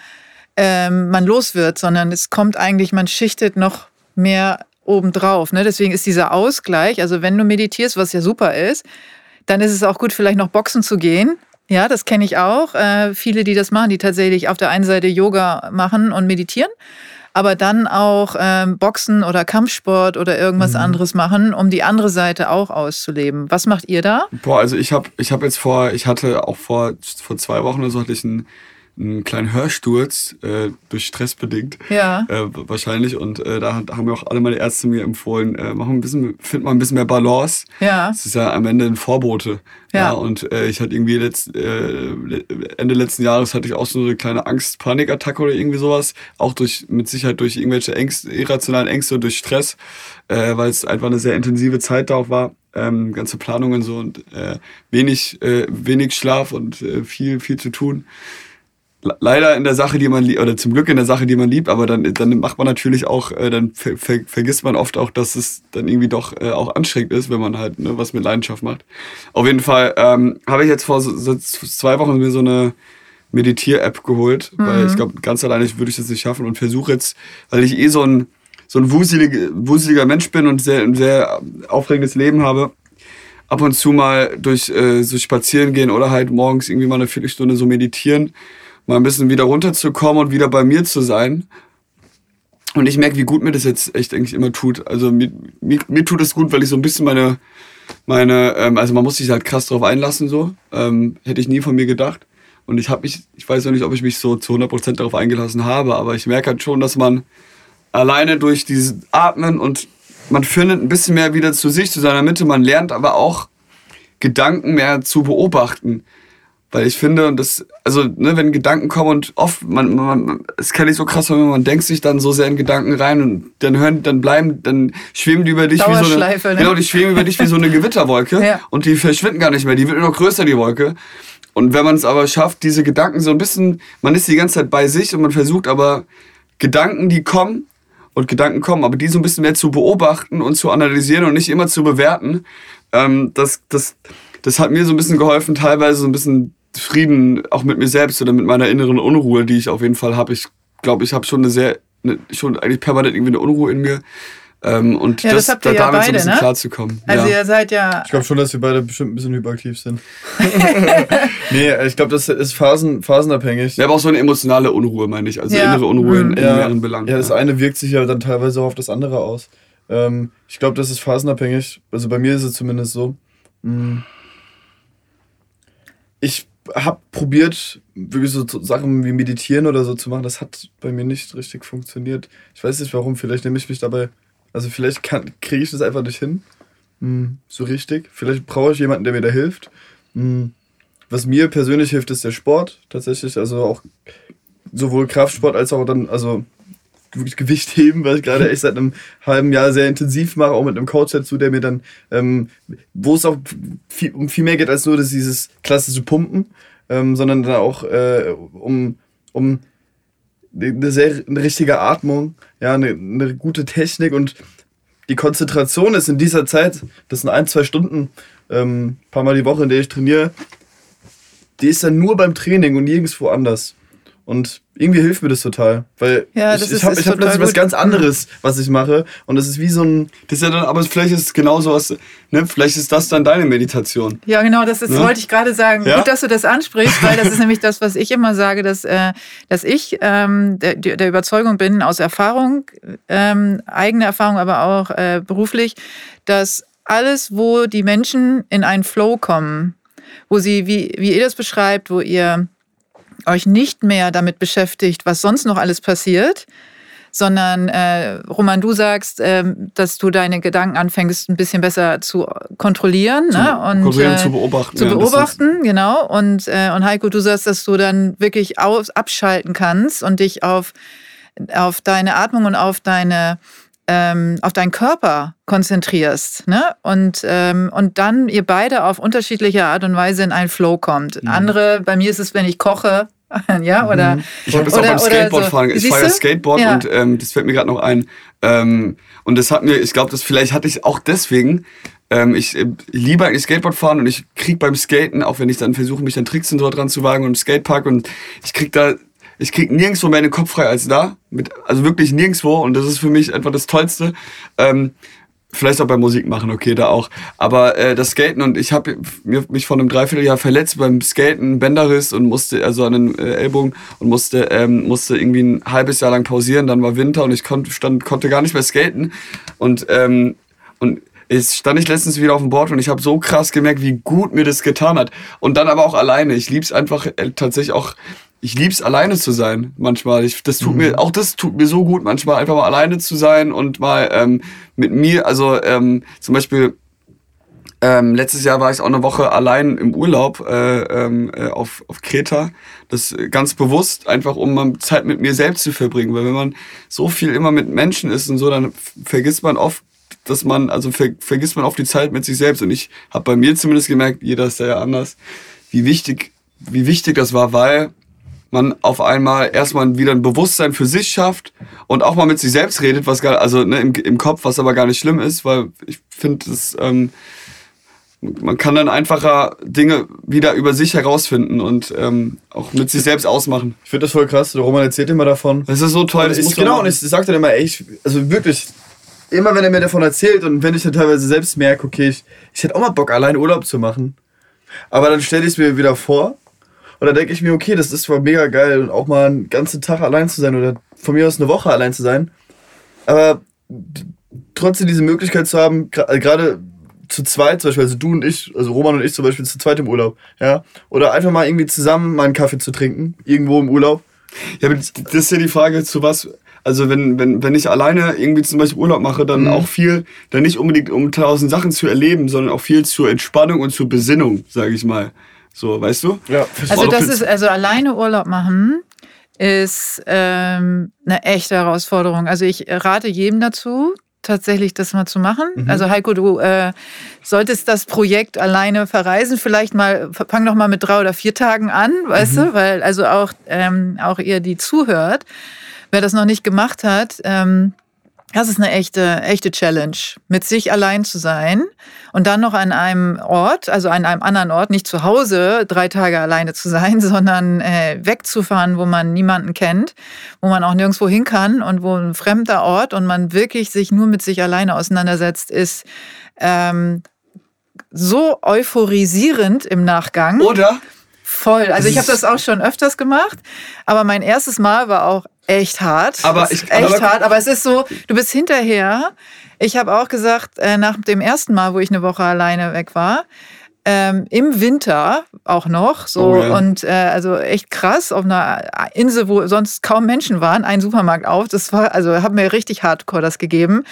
ähm, man los wird, sondern es kommt eigentlich, man schichtet noch mehr obendrauf. Ne? Deswegen ist dieser Ausgleich, also wenn du meditierst, was ja super ist, dann ist es auch gut, vielleicht noch Boxen zu gehen. Ja, das kenne ich auch. Äh, viele, die das machen, die tatsächlich auf der einen Seite Yoga machen und meditieren, aber dann auch ähm, Boxen oder Kampfsport oder irgendwas Mhm. anderes machen, um die andere Seite auch auszuleben. Was macht ihr da? Boah, also ich habe ich hab jetzt vor, ich hatte auch vor, vor zwei Wochen oder so hatte ich einen, einen kleinen Hörsturz, äh, durch Stress bedingt. Ja. Äh, wahrscheinlich. Und äh, da haben mir auch alle meine Ärzte mir empfohlen, äh, mach ein bisschen, find mal ein bisschen mehr Balance. Ja. Das ist ja am Ende ein Vorbote. Ja. Ja. und äh, ich hatte irgendwie letzt, äh, Ende letzten Jahres hatte ich auch so eine kleine Angst-Panikattacke oder irgendwie sowas. Auch durch, mit Sicherheit durch irgendwelche Ängste, irrationalen Ängste und durch Stress, äh, weil es einfach eine sehr intensive Zeit da auch war. Ähm, ganze Planungen so und äh, wenig, äh, wenig Schlaf und äh, viel, viel zu tun. Le- Leider in der Sache, die man liebt, oder zum Glück in der Sache, die man liebt, aber dann, dann macht man natürlich auch, äh, dann ver ver vergisst man oft auch, dass es dann irgendwie doch äh, auch anstrengend ist, wenn man halt ne, was mit Leidenschaft macht. Auf jeden Fall ähm, habe ich jetzt vor so, so zwei Wochen mir so eine Meditier-App geholt, weil ich glaube, ganz alleine würde ich das nicht schaffen und versuche jetzt, weil ich eh so ein, so ein wuselig, wuseliger Mensch bin und sehr, ein sehr aufregendes Leben habe, ab und zu mal durch äh, so spazieren gehen oder halt morgens irgendwie mal eine Viertelstunde so meditieren, mal ein bisschen wieder runterzukommen und wieder bei mir zu sein. Und ich merke, wie gut mir das jetzt echt eigentlich immer tut. Also mir, mir, mir tut es gut, weil ich so ein bisschen meine, meine, ähm, also man muss sich halt krass drauf einlassen so. Ähm, hätte ich nie von mir gedacht. Und ich habe mich, ich weiß noch nicht, ob ich mich so zu 100% darauf eingelassen habe, aber ich merke halt schon, dass man alleine durch dieses Atmen und man findet ein bisschen mehr wieder zu sich, zu seiner Mitte. Man lernt aber auch Gedanken mehr zu beobachten. Weil ich finde, und das, also, ne, wenn Gedanken kommen und oft, man, man, es kann nicht so krass sein, man denkt sich dann so sehr in Gedanken rein und dann hören, dann bleiben, dann schweben die über dich wie so eine, ne? genau, die schweben über dich wie so eine Gewitterwolke Ja. und die verschwinden gar nicht mehr, die wird nur noch größer, die Wolke. Und wenn man es aber schafft, diese Gedanken so ein bisschen, man ist die ganze Zeit bei sich und man versucht aber Gedanken, die kommen und Gedanken kommen, aber die so ein bisschen mehr zu beobachten und zu analysieren und nicht immer zu bewerten, ähm, das, das, das hat mir so ein bisschen geholfen, teilweise so ein bisschen Frieden auch mit mir selbst oder mit meiner inneren Unruhe, die ich auf jeden Fall habe. Ich glaube, ich habe schon eine sehr, eine, schon eigentlich permanent irgendwie eine Unruhe in mir. Ähm, und Ja, das habt ihr ja damit so ein beide, bisschen ne? klarzukommen. Also ja. ihr seid ja. Ich glaube schon, dass wir beide bestimmt ein bisschen hyperaktiv sind. nee, ich glaube, das ist phasen, phasenabhängig. ja, aber auch so eine emotionale Unruhe, meine ich. Also Ja. innere Unruhe in, Mhm. in ja, mehreren Belangen. ja, das eine wirkt sich ja dann teilweise auch auf das andere aus. Ähm, ich glaube, das ist phasenabhängig. Also bei mir ist es zumindest so. Mm. Ich habe probiert, wirklich so Sachen wie Meditieren oder so zu machen. Das hat bei mir nicht richtig funktioniert. Ich weiß nicht warum. Vielleicht nehme ich mich dabei. Also vielleicht kriege ich das einfach nicht hin. Mm, so richtig. Vielleicht brauche ich jemanden, der mir da hilft. Mm. Was mir persönlich hilft, ist der Sport tatsächlich. Also auch sowohl Kraftsport als auch dann, also wirklich Gewicht heben, weil ich gerade echt seit einem halben Jahr sehr intensiv mache, auch mit einem Coach dazu, der mir dann, ähm, wo es auch viel, um viel mehr geht als nur das, dieses klassische Pumpen, ähm, sondern dann auch äh, um, um eine sehr eine richtige Atmung, ja, eine, eine gute Technik und die Konzentration ist in dieser Zeit, das sind ein, zwei Stunden, ähm, paar Mal die Woche, in der ich trainiere, die ist dann nur beim Training und nirgendwo anders. Und irgendwie hilft mir das total, weil Ja, ich, ich habe hab plötzlich was ganz anderes, was ich mache. Und das ist wie so ein. Das ist ja dann, aber vielleicht ist es genauso was, ne? Vielleicht ist das dann deine Meditation. Ja, genau, das ist, Ne? wollte ich gerade sagen. Ja? Gut, dass du das ansprichst, weil das ist nämlich das, was ich immer sage, dass, äh, dass ich ähm, der, der Überzeugung bin, aus Erfahrung, ähm, eigene Erfahrung, aber auch äh, beruflich, dass alles, wo die Menschen in einen Flow kommen, wo sie, wie, wie ihr das beschreibt, wo ihr euch nicht mehr damit beschäftigt, was sonst noch alles passiert, sondern äh, Roman, du sagst, ähm, dass du deine Gedanken anfängst, ein bisschen besser zu kontrollieren ne? und kontrollieren, äh, zu beobachten. zu ja, beobachten, genau. Und, äh, und Heiko, du sagst, dass du dann wirklich aus, abschalten kannst und dich auf, auf deine Atmung und auf deine ähm, auf deinen Körper konzentrierst, ne? Und, ähm, und dann ihr beide auf unterschiedliche Art und Weise in einen Flow kommt. Mhm. Andere, bei mir ist es, wenn ich koche, ja, oder Ich habe jetzt auch beim Skateboard so. fahren. Ich fahre ja? Skateboard Ja. und ähm, das fällt mir gerade noch ein. Ähm, und das hat mir, ich glaube, das vielleicht hatte ich auch deswegen. Ähm, ich äh, liebe eigentlich Skateboard fahren und ich krieg beim Skaten, auch wenn ich dann versuche, mich an Tricks und so dran zu wagen und im Skatepark und ich krieg da, ich krieg nirgendwo mehr den Kopf frei als da. Mit, also wirklich nirgendwo und das ist für mich einfach das Tollste. Ähm, Vielleicht auch bei Musik machen, okay, da auch. Aber äh, das Skaten und ich habe mich vor einem Dreivierteljahr verletzt beim Skaten, Bänderriss und musste, also an den äh, Ellbogen und musste, ähm, musste irgendwie ein halbes Jahr lang pausieren. Dann war Winter und ich konnte, stand, konnte gar nicht mehr skaten. Und, ähm, und ich stand ich letztens wieder auf dem Board und ich habe so krass gemerkt, wie gut mir das getan hat. Und dann aber auch alleine. Ich lieb's einfach äh, tatsächlich auch ich lieb's alleine zu sein manchmal. Ich, das tut mhm. mir auch das tut mir so gut manchmal einfach mal alleine zu sein und mal ähm, mit mir. Also ähm, zum Beispiel ähm, letztes Jahr war ich auch eine Woche allein im Urlaub äh, ähm, äh, auf, auf Kreta. Das ganz bewusst, einfach um mal Zeit mit mir selbst zu verbringen. Weil wenn man so viel immer mit Menschen ist und so, dann vergisst man oft, dass man, also ver vergisst man oft die Zeit mit sich selbst. Und ich habe bei mir zumindest gemerkt, jeder ist ja anders, wie wichtig, wie wichtig das war, weil man auf einmal erstmal wieder ein Bewusstsein für sich schafft und auch mal mit sich selbst redet, was gar, also ne, im, im Kopf, was aber gar nicht schlimm ist, weil ich finde, ähm, man kann dann einfacher Dinge wieder über sich herausfinden und ähm, auch mit sich selbst ausmachen. Ich finde das voll krass. Der Roman erzählt immer davon. Das ist so toll. Das ich, genau, und ich sage dann immer, ey, ich, also wirklich, immer wenn er mir davon erzählt und wenn ich dann teilweise selbst merke, okay, ich, ich hätte auch mal Bock, allein Urlaub zu machen. Aber dann stelle ich es mir wieder vor und da denke ich mir, okay, das ist zwar mega geil und auch mal einen ganzen Tag allein zu sein oder von mir aus eine Woche allein zu sein. Aber trotzdem diese Möglichkeit zu haben, äh, gerade zu zweit, zum Beispiel, also du und ich, also Roman und ich zum Beispiel zu zweit im Urlaub, ja. Oder einfach mal irgendwie zusammen mal einen Kaffee zu trinken, irgendwo im Urlaub. Ja, aber das ist ja die Frage, zu was, also wenn, wenn, wenn ich alleine irgendwie zum Beispiel Urlaub mache, dann mhm. auch viel, dann nicht unbedingt um tausend Sachen zu erleben, sondern auch viel zur Entspannung und zur Besinnung, sage ich mal. So, weißt du? Ja. Also das ist, also alleine Urlaub machen ist ähm, eine echte Herausforderung. Also ich rate jedem dazu, tatsächlich das mal zu machen. Mhm. Also Heiko, du äh, solltest das Projekt alleine verreisen. Vielleicht mal, fang doch mal mit drei oder vier Tagen an, weißt mhm. du? Weil also auch, ähm, auch ihr, die zuhört, wer das noch nicht gemacht hat, ähm, das ist eine echte, echte Challenge, mit sich allein zu sein und dann noch an einem Ort, also an einem anderen Ort, nicht zu Hause drei Tage alleine zu sein, sondern äh, wegzufahren, wo man niemanden kennt, wo man auch nirgendwo hin kann und wo ein fremder Ort und man wirklich sich nur mit sich alleine auseinandersetzt, ist ähm, so euphorisierend im Nachgang. Oder? Voll. Also ich habe das auch schon öfters gemacht, aber mein erstes Mal war auch echt hart. Aber ich, echt aber, hart. Aber es ist so, du bist hinterher. Ich habe auch gesagt, äh, nach dem ersten Mal, wo ich eine Woche alleine weg war, ähm, im Winter auch noch so oh, ja. und äh, also echt krass auf einer Insel, wo sonst kaum Menschen waren, ein Supermarkt auf. Das war also hat mir richtig Hardcore das gegeben.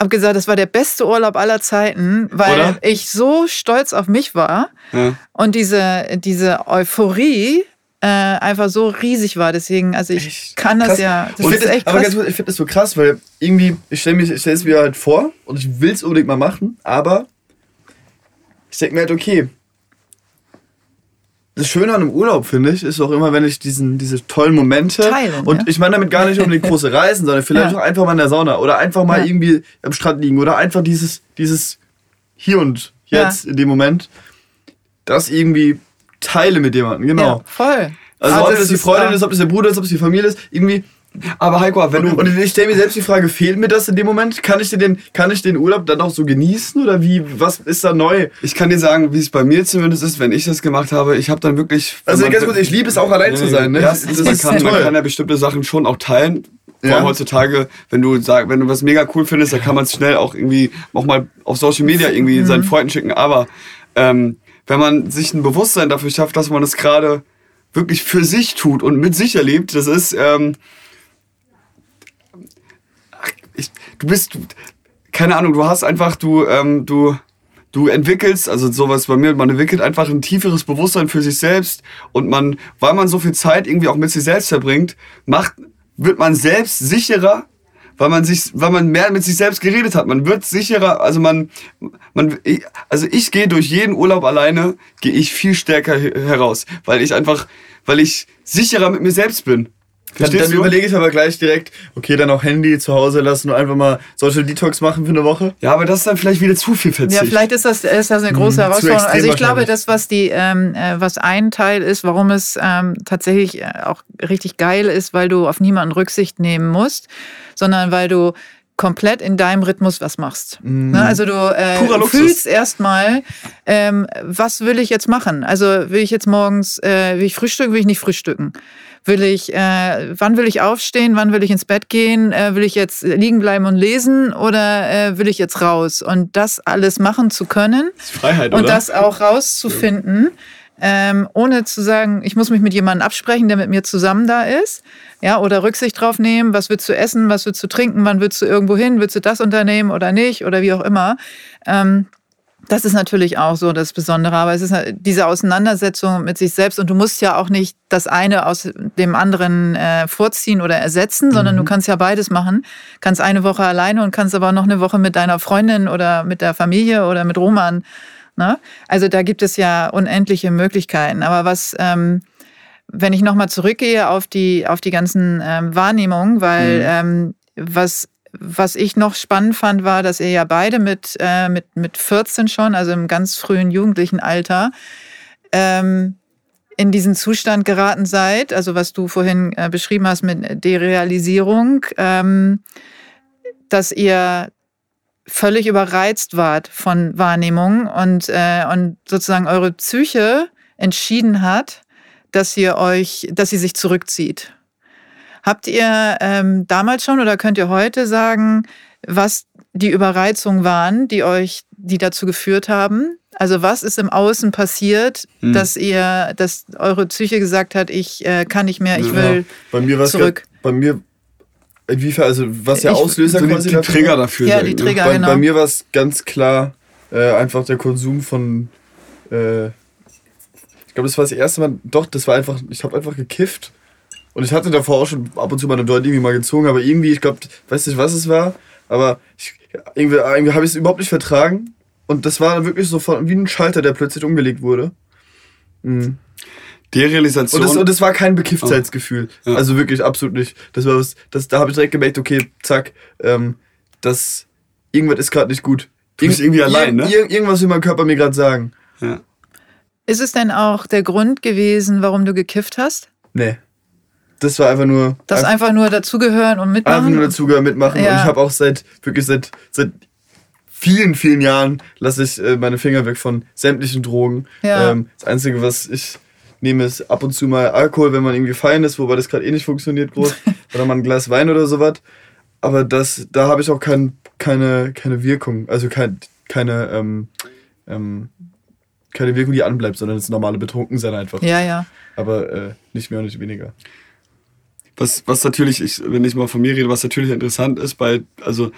Hab gesagt, das war der beste Urlaub aller Zeiten, weil Oder? ich so stolz auf mich war ja. und diese diese Euphorie äh, einfach so riesig war. Deswegen, also ich echt kann das krass. ja. Das ist echt krass. Aber ganz kurz, ich finde das so krass, weil irgendwie, ich stelle es mir halt vor und ich will es unbedingt mal machen, aber ich denke mir halt, okay, das Schöne an einem Urlaub, finde ich, ist auch immer, wenn ich diesen, diese tollen Momente. Teilen, und ja? ich meine damit gar nicht unbedingt große Reisen, sondern vielleicht ja. auch einfach mal in der Sauna oder einfach mal ja. irgendwie am Strand liegen oder einfach dieses, dieses Hier und Jetzt in dem Moment, das irgendwie teile mit jemandem, genau. Ja, voll. Also Aber ob das die Freundin ist, ob das der Bruder ist, ob das die Familie ist, irgendwie. Aber Heiko, wenn du. Und ich stelle mir selbst die Frage, fehlt mir das in dem Moment? Kann ich den, kann ich den Urlaub dann auch so genießen? Oder wie, was ist da neu? Ich kann dir sagen, wie es bei mir zumindest ist, wenn ich das gemacht habe. Ich habe dann wirklich. Also ganz kurz, ich liebe es auch allein ja, zu sein, ne? Ja, das, das, das kann, man kann ja bestimmte Sachen schon auch teilen. Vor allem ja. heutzutage, wenn du sag, wenn du was mega cool findest, dann kann man es schnell auch irgendwie auch mal auf Social Media irgendwie mhm. seinen Freunden schicken. Aber ähm, wenn man sich ein Bewusstsein dafür schafft, dass man es gerade wirklich für sich tut und mit sich erlebt, das ist, ähm, ich, du bist, keine Ahnung, du hast einfach, du, ähm, du, du entwickelst, also sowas bei mir, man entwickelt einfach ein tieferes Bewusstsein für sich selbst und man, weil man so viel Zeit irgendwie auch mit sich selbst verbringt, macht, wird man selbst sicherer weil man sich, weil man mehr mit sich selbst geredet hat. Man wird sicherer, also man, man, also ich gehe durch jeden Urlaub alleine, gehe ich viel stärker heraus, weil ich einfach, weil ich sicherer mit mir selbst bin. Dann, dann überlege ich aber gleich direkt, okay, dann auch Handy zu Hause lassen und einfach mal Social Detox machen für eine Woche. Ja, aber das ist dann vielleicht wieder zu viel Verzicht. Ja, vielleicht ist das, ist das eine große mhm, Herausforderung. Also ich glaube, das, was die, ähm, äh, was ein Teil ist, warum es ähm, tatsächlich äh, auch richtig geil ist, weil du auf niemanden Rücksicht nehmen musst, sondern weil du komplett in deinem Rhythmus was machst. Mhm. Ne? Also du äh, fühlst erstmal, ähm, was will ich jetzt machen? Also will ich jetzt morgens, äh, will ich frühstücken, will ich nicht frühstücken? Will ich, äh, wann will ich aufstehen? Wann will ich ins Bett gehen? Äh, will ich jetzt liegen bleiben und lesen oder äh, will ich jetzt raus? Und das alles machen zu können Das Freiheit, und oder? das auch rauszufinden, ähm, ohne zu sagen, ich muss mich mit jemandem absprechen, der mit mir zusammen da ist. Ja, oder Rücksicht drauf nehmen, was willst du essen, was willst du trinken, wann willst du irgendwo hin, willst du das unternehmen oder nicht oder wie auch immer. Ähm, das ist natürlich auch so das Besondere, aber es ist halt diese Auseinandersetzung mit sich selbst und du musst ja auch nicht das eine aus dem anderen äh, vorziehen oder ersetzen, sondern du kannst ja beides machen. Kannst eine Woche alleine und kannst aber noch eine Woche mit deiner Freundin oder mit der Familie oder mit Roman. Ne? Also da gibt es ja unendliche Möglichkeiten. Aber was, ähm, wenn ich nochmal zurückgehe auf die, auf die ganzen ähm, Wahrnehmungen, weil ähm, was was ich noch spannend fand, war, dass ihr ja beide mit, äh, mit, mit 14 schon, also im ganz frühen jugendlichen Alter, ähm, in diesen Zustand geraten seid, also was du vorhin äh, beschrieben hast mit Derealisierung, ähm, dass ihr völlig überreizt wart von Wahrnehmung und, äh, und sozusagen eure Psyche entschieden hat, dass ihr euch, dass sie sich zurückzieht. Habt ihr ähm, damals schon oder könnt ihr heute sagen, was die Überreizungen waren, die euch, die dazu geführt haben? Also was ist im Außen passiert, Hm. dass ihr, dass eure Psyche gesagt hat, ich äh, kann nicht mehr, ich Ja. will Bei mir war es zurück. bei mir inwiefern also was der Ich- Auslöser so die, quasi die dafür Trigger war? dafür. Ja, sein, die ne? Trigger. bei, genau. bei mir war es ganz klar äh, einfach der Konsum von äh, ich glaube das war das erste Mal doch das war einfach ich habe einfach gekifft und ich hatte davor auch schon ab und zu meine Leute irgendwie mal gezogen aber irgendwie ich glaube weiß nicht was es war aber ich, irgendwie, irgendwie habe ich es überhaupt nicht vertragen und das war wirklich so von, wie ein Schalter der plötzlich umgelegt wurde mhm. Derealisation. Und es, und es war kein Bekifftheitsgefühl. Ja. Also wirklich absolut nicht. Das war was, das, da habe ich direkt gemerkt, okay, zack, ähm, das, irgendwas ist gerade nicht gut. Du bist irgendwie allein, ne? Ir irgendwas will mein Körper mir gerade sagen. ja. Ist es denn auch der Grund gewesen, warum du gekifft hast? Nee. Das war einfach nur. Das einfach, einfach nur dazugehören und mitmachen? einfach nur dazugehören, mitmachen. Ja. Und ich habe auch seit, wirklich seit, seit vielen, vielen Jahren lasse ich äh, meine Finger weg von sämtlichen Drogen. Ja. Ähm, das Einzige, was ich nehme, ist ab und zu mal Alkohol, wenn man irgendwie feiern ist, wobei das gerade eh nicht funktioniert groß. oder mal ein Glas Wein oder sowas. Aber das, da habe ich auch kein, keine, keine Wirkung. Also kein, keine, ähm, ähm, keine Wirkung, die anbleibt, sondern das normale Betrunkensein einfach. Ja, ja. Aber äh, nicht mehr und nicht weniger. Was, was natürlich, ich, wenn ich mal von mir rede, was natürlich interessant ist, bei, also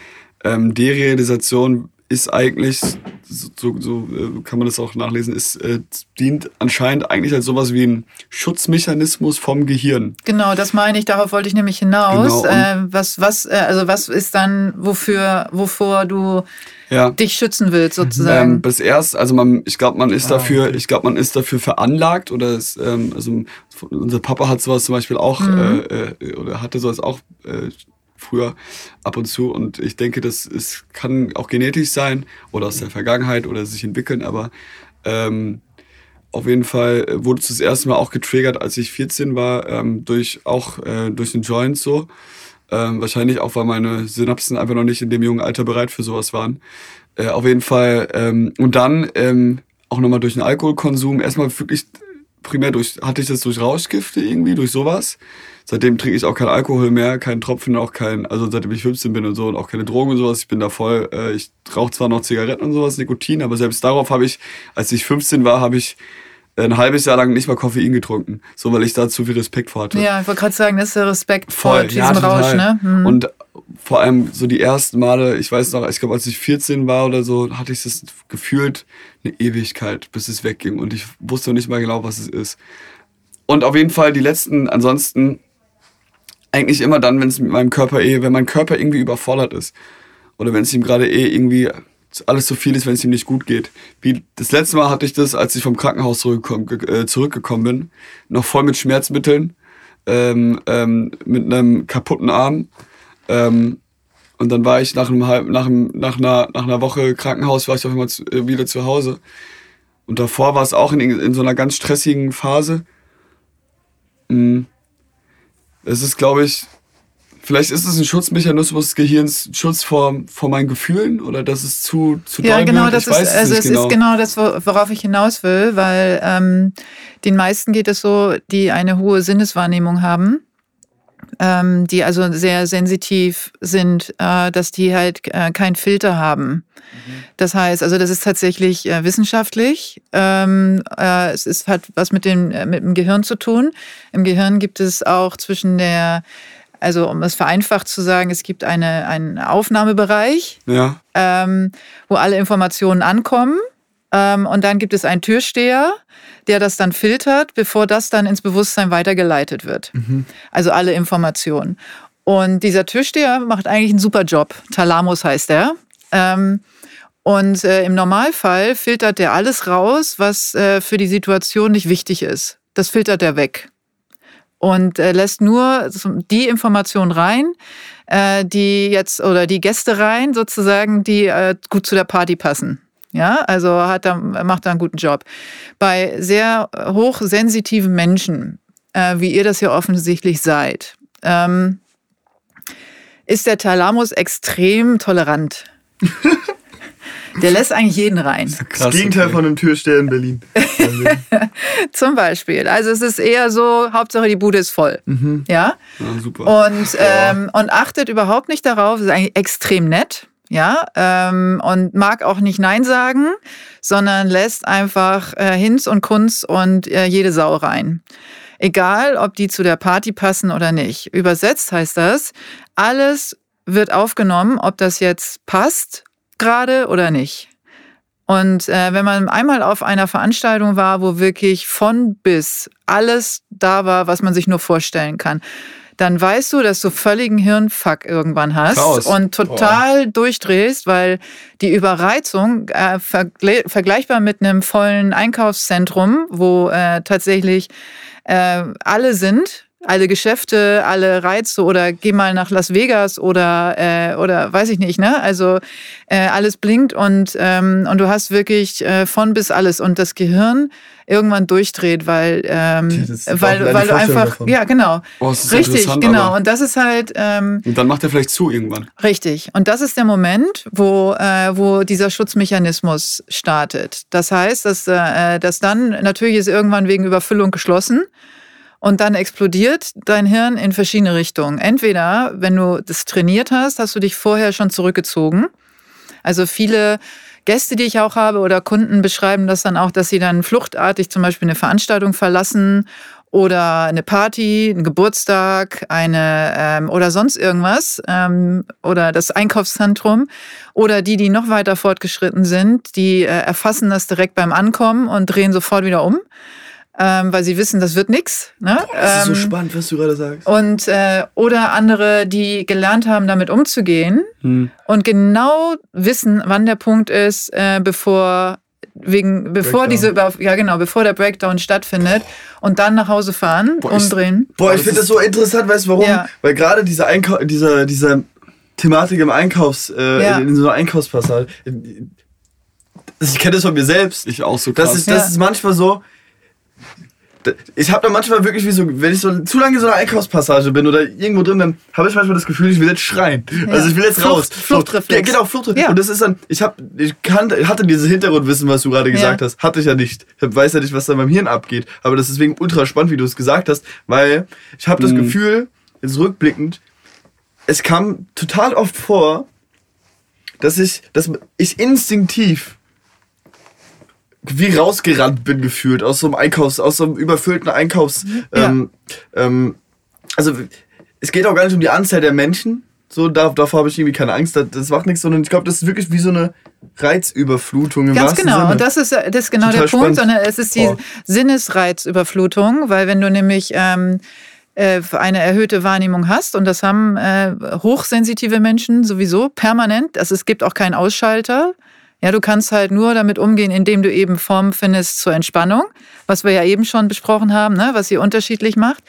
ähm, Derealisation ist eigentlich, so, so, äh, kann man das auch nachlesen, ist, äh, dient anscheinend eigentlich als sowas wie ein Schutzmechanismus vom Gehirn. Genau, das meine ich, darauf wollte ich nämlich hinaus. Genau, äh, was, was, äh, also was ist dann, wofür, wovor du Ja. dich schützen willst, sozusagen? Ähm, das erst, also man, ich glaube, man ist Ah, dafür, okay. ich glaube, man ist dafür veranlagt oder es, ähm, also unser Papa hat sowas zum Beispiel auch Mhm. äh, äh, oder hatte sowas auch äh, früher ab und zu und ich denke, das ist, kann auch genetisch sein oder aus der Vergangenheit oder sich entwickeln, aber ähm, auf jeden Fall wurde es das erste Mal auch getriggert, als ich 14 war, ähm, durch auch äh, durch den Joint so. Ähm, wahrscheinlich auch, weil meine Synapsen einfach noch nicht in dem jungen Alter bereit für sowas waren. Äh, auf jeden Fall. Ähm, und dann ähm, auch nochmal durch den Alkoholkonsum. Erstmal wirklich primär durch, hatte ich das durch Rauschgifte irgendwie, durch sowas. Seitdem trinke ich auch keinen Alkohol mehr, keinen Tropfen, auch kein, also seitdem ich 15 bin und so und auch keine Drogen und sowas. Ich bin da voll, äh, ich rauche zwar noch Zigaretten und sowas, Nikotin, aber selbst darauf habe ich, als ich 15 war, habe ich ein halbes Jahr lang nicht mal Koffein getrunken. So, weil ich da zu viel Respekt vor hatte. ja, ich wollte gerade sagen, das ist der Respekt vor Voll, diesem ja. Rausch, ne? Hm. Und vor allem so die ersten Male, ich weiß noch, ich glaube, als ich 14 war oder so, hatte ich das gefühlt eine Ewigkeit, bis es wegging. Und ich wusste noch nicht mal genau, was es ist. Und auf jeden Fall die letzten, ansonsten, eigentlich immer dann, wenn es mit meinem Körper eh, wenn mein Körper irgendwie überfordert ist. Oder wenn es ihm gerade eh irgendwie alles zu viel ist, wenn es ihm nicht gut geht. Wie das letzte Mal hatte ich das, als ich vom Krankenhaus zurückgekommen, äh, bin, noch voll mit Schmerzmitteln, ähm, ähm, mit einem kaputten Arm. Ähm, und dann war ich nach, einem halb, nach, einem, nach, einer, nach einer Woche Krankenhaus, war ich auf einmal zu, äh, wieder zu Hause. Und davor war es auch in, in so einer ganz stressigen Phase. Mm. Es ist, glaube ich, Vielleicht ist es ein Schutzmechanismus des Gehirns, Schutz vor, vor meinen Gefühlen oder dass es zu, zu Ja, doll genau, wird? das ist, also es ist genau das, wo- worauf ich hinaus will, weil ähm, den meisten geht es so, die eine hohe Sinneswahrnehmung haben, ähm, die also sehr sensitiv sind, äh, dass die halt äh, keinen Filter haben. Das heißt, also das ist tatsächlich äh, wissenschaftlich. Ähm, äh, es ist, hat was mit dem, äh, mit dem Gehirn zu tun. Im Gehirn gibt es auch zwischen der, also um es vereinfacht zu sagen, es gibt eine, einen Aufnahmebereich Ja. ähm, wo alle Informationen ankommen. Ähm, und dann gibt es einen Türsteher, der das dann filtert, bevor das dann ins Bewusstsein weitergeleitet wird. Also alle Informationen. Und dieser Türsteher macht eigentlich einen super Job. Thalamus heißt er. Ähm, und äh, im Normalfall filtert der alles raus, was äh, für die Situation nicht wichtig ist. Das filtert er weg und äh, lässt nur die Informationen rein, äh, die jetzt oder die Gäste rein sozusagen, die äh, gut zu der Party passen. Ja, also hat da, macht da einen guten Job. Bei sehr hochsensitiven Menschen, äh, wie ihr das ja offensichtlich seid, ähm, ist der Thalamus extrem tolerant. Der lässt eigentlich jeden rein. Das Gegenteil okay. von einem Türsteher in Berlin. Zum Beispiel. Also es ist eher so, Hauptsache die Bude ist voll. Ja. Ja, super. Und, ähm, und achtet überhaupt nicht darauf, ist eigentlich extrem nett. Ja, ähm, und mag auch nicht Nein sagen, sondern lässt einfach äh, Hinz und Kunz und äh, jede Sau rein. Egal, ob die zu der Party passen oder nicht. Übersetzt heißt das, alles wird aufgenommen, ob das jetzt passt gerade oder nicht. Und äh, wenn man einmal auf einer Veranstaltung war, wo wirklich von bis alles da war, was man sich nur vorstellen kann, dann weißt du, dass du völligen Hirnfuck irgendwann hast Chaos. und total durchdrehst, weil die Überreizung äh, vergle- vergleichbar mit einem vollen Einkaufszentrum, wo äh, tatsächlich äh, alle sind, alle Geschäfte, alle Reize oder geh mal nach Las Vegas oder äh, oder weiß ich nicht, ne? Also äh, alles blinkt und ähm, und du hast wirklich äh, von bis alles und das Gehirn irgendwann durchdreht, weil ähm, auch weil weil du einfach davon. ja genau Oh, richtig genau und das ist halt ähm, Und dann macht er vielleicht zu irgendwann. Richtig. Und das ist der Moment, wo, äh, wo dieser Schutzmechanismus startet. Das heißt, dass, äh, dass dann natürlich ist irgendwann wegen Überfüllung geschlossen und dann explodiert dein Hirn in verschiedene Richtungen. Entweder, wenn du das trainiert hast, hast du dich vorher schon zurückgezogen. Also viele Gäste, die ich auch habe oder Kunden beschreiben das dann auch, dass sie dann fluchtartig zum Beispiel eine Veranstaltung verlassen oder eine Party, einen Geburtstag, eine ähm, oder sonst irgendwas ähm, oder das Einkaufszentrum oder die, die noch weiter fortgeschritten sind, die äh, erfassen das direkt beim Ankommen und drehen sofort wieder um, ähm, weil sie wissen, das wird nix. Ne? Das ist so Ähm, spannend, was du gerade sagst. und äh, oder andere, die gelernt haben, damit umzugehen Hm. und genau wissen, wann der Punkt ist, äh, bevor wegen bevor Breakdown. diese ja genau bevor der Breakdown stattfindet und dann nach Hause fahren, Boah, ich- umdrehen. Boah, ich das finde das so interessant, weißt du warum? Ja. Weil gerade diese, Einkau dieser, dieser Thematik im Einkaufs, äh, Ja. in, in so einer Einkaufspassage, ich kenne das von mir selbst. Ich auch so Das krass. ist, das Ja. ist manchmal so. Ich habe da manchmal wirklich wie so, wenn ich so zu lange in so einer Einkaufspassage bin oder irgendwo drin, dann habe ich manchmal das Gefühl, ich will jetzt schreien. Also ich will jetzt Flucht- raus. Fluchtreflex. Ja, genau, Fluchtreflex. Ja. Und das ist dann, ich habe, ich kann, hatte dieses Hintergrundwissen, was du gerade gesagt Ja. hast, hatte ich ja nicht. Ich weiß ja nicht, was da beim Hirn abgeht. Aber das ist deswegen ultra spannend, wie du es gesagt hast, weil ich habe das Mhm. Gefühl, jetzt rückblickend, es kam total oft vor, dass ich, dass ich instinktiv wie rausgerannt bin gefühlt aus so einem Einkaufs, aus so einem überfüllten Einkaufs. Ja. Ähm, ähm, also es geht auch gar nicht um die Anzahl der Menschen. So, da, davor habe ich irgendwie keine Angst. Das, das macht nichts, sondern ich glaube, das ist wirklich wie so eine Reizüberflutung im Ganz genau. Sinne. Und das ist, das ist genau Total der Punkt, spannend. sondern es ist die Boah. Sinnesreizüberflutung, weil wenn du nämlich ähm, äh, eine erhöhte Wahrnehmung hast, und das haben äh, hochsensitive Menschen sowieso permanent, also es gibt auch keinen Ausschalter. Ja, du kannst halt nur damit umgehen, indem du eben Formen findest zur Entspannung, was wir ja eben schon besprochen haben, ne, was sie unterschiedlich macht.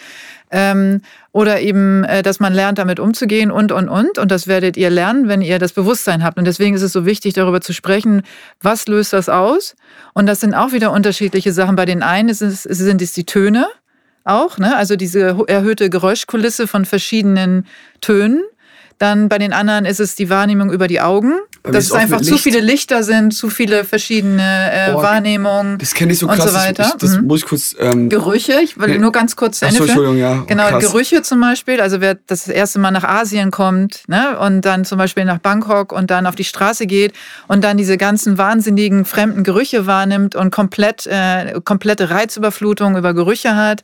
Ähm, oder eben, äh, dass man lernt, damit umzugehen und, und, und. Und das werdet ihr lernen, wenn ihr das Bewusstsein habt. Und deswegen ist es so wichtig, darüber zu sprechen, was löst das aus? Und das sind auch wieder unterschiedliche Sachen. Bei den einen ist es, sind es die Töne. auch, ne? also diese erhöhte Geräuschkulisse von verschiedenen Tönen. Dann bei den anderen ist es die Wahrnehmung über die Augen. Dass es einfach zu viele Lichter sind, zu viele verschiedene äh, oh, Wahrnehmungen. Das kenne ich so krass. Und so weiter. Ich, das mhm. muss ich kurz. Ähm, Gerüche, ich will nee. nur ganz kurz zu Ende Achso, Entschuldigung, ja. Genau, krass. Gerüche zum Beispiel. Also wer das erste Mal nach Asien kommt ne, und dann zum Beispiel nach Bangkok und dann auf die Straße geht und dann diese ganzen wahnsinnigen fremden Gerüche wahrnimmt und komplett äh, komplette Reizüberflutung über Gerüche hat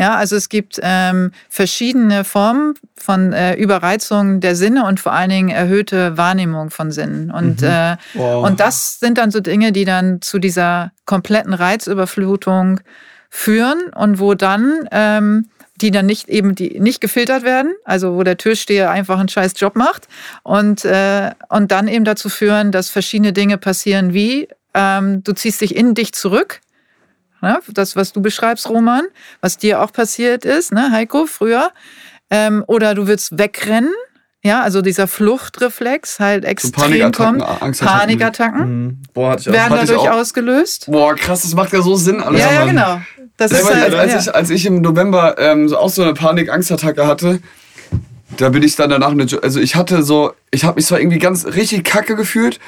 ja, also es gibt ähm, verschiedene Formen von äh, Überreizung der Sinne und vor allen Dingen erhöhte Wahrnehmung von Sinnen. Und, mhm. äh, wow. und das sind dann so Dinge, die dann zu dieser kompletten Reizüberflutung führen und wo dann ähm, die dann nicht eben die nicht gefiltert werden, also wo der Türsteher einfach einen scheiß Job macht und, äh, und dann eben dazu führen, dass verschiedene Dinge passieren, wie ähm, du ziehst dich in dich zurück, Ne? Das, was du beschreibst, Roman, was dir auch passiert ist, ne, Heiko, früher. Ähm, oder du willst wegrennen. Ja, also dieser Fluchtreflex halt extrem so Panikattacken, kommt. Angstattacken. Panikattacken mhm. Boah, hatte ich auch, werden dadurch auch. ausgelöst. Boah, krass, das macht ja so Sinn. Alles ja, ja, genau. Das ist halt, als, ja. ich, als ich im November ähm, so auch so eine Panik-Angstattacke hatte, da bin ich dann danach, eine, also ich hatte so, ich habe mich zwar irgendwie ganz richtig kacke gefühlt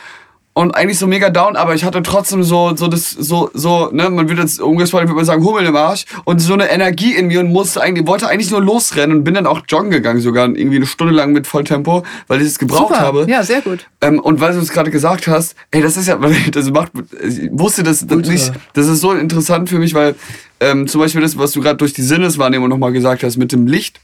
und eigentlich so mega down, aber ich hatte trotzdem so, so das, so, so, ne, man würde jetzt umgesprochen, würde man sagen, Hummel im Arsch und so eine Energie in mir und musste eigentlich, wollte eigentlich nur losrennen und bin dann auch joggen gegangen, sogar irgendwie eine Stunde lang mit Volltempo, weil ich es gebraucht Super. habe. Ja, sehr gut. Ähm, und weil du es gerade gesagt hast, ey, das ist ja, das macht, ich wusste das, das nicht, das ist so interessant für mich, weil ähm, zum Beispiel das, was du gerade durch die Sinneswahrnehmung nochmal gesagt hast mit dem Licht,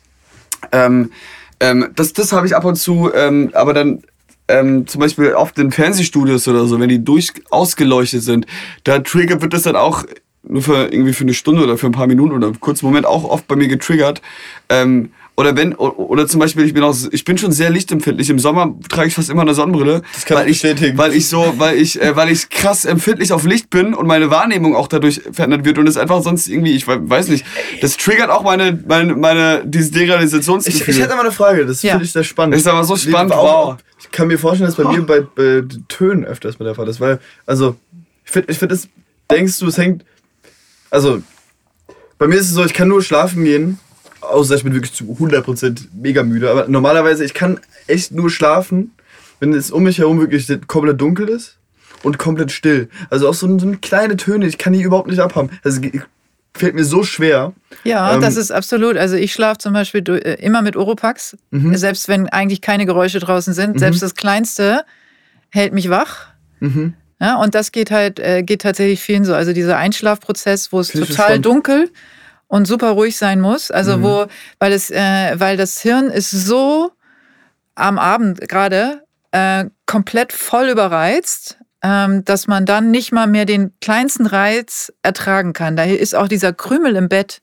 ähm, ähm, das, das habe ich ab und zu, ähm, aber dann ähm, zum Beispiel oft in Fernsehstudios oder so, wenn die durch ausgeleuchtet sind, da triggert wird das dann auch nur für irgendwie für eine Stunde oder für ein paar Minuten oder einen kurzen Moment auch oft bei mir getriggert. Ähm, oder wenn, oder zum Beispiel, ich bin auch, ich bin schon sehr lichtempfindlich. Im Sommer trage ich fast immer eine Sonnenbrille. Das kann weil ich bestätigen. Weil ich so, weil ich, äh, weil ich krass empfindlich auf Licht bin und meine Wahrnehmung auch dadurch verändert wird und es einfach sonst irgendwie, ich weiß nicht, das triggert auch meine, meine, meine, dieses Derealisationsgefühl. Ich, ich hätte mal eine Frage, das ja. finde ich sehr spannend. Das ist aber so spannend, wow. Ich kann mir vorstellen, dass bei oh. mir bei, bei Tönen öfters mit der Fall ist, weil, also, ich finde, ich finde, das, denkst du, es hängt, also, bei mir ist es so, ich kann nur schlafen gehen, außer ich bin wirklich zu 100% mega müde. Aber normalerweise, ich kann echt nur schlafen, wenn es um mich herum wirklich komplett dunkel ist und komplett still. Also auch so, so kleine Töne, ich kann die überhaupt nicht abhaben. Also fällt mir so schwer. Ja, ähm, das ist absolut. Also ich schlafe zum Beispiel äh, immer mit Oropax, mhm. selbst wenn eigentlich keine Geräusche draußen sind. Mhm. Selbst das Kleinste hält mich wach. Mhm. Ja, und das geht halt, äh, geht tatsächlich vielen so. Also dieser Einschlafprozess, wo es total dunkel und super ruhig sein muss. Also mhm. wo, weil es, äh, weil das Hirn ist so am Abend gerade äh, komplett voll überreizt, dass man dann nicht mal mehr den kleinsten Reiz ertragen kann. Daher ist auch dieser Krümel im Bett,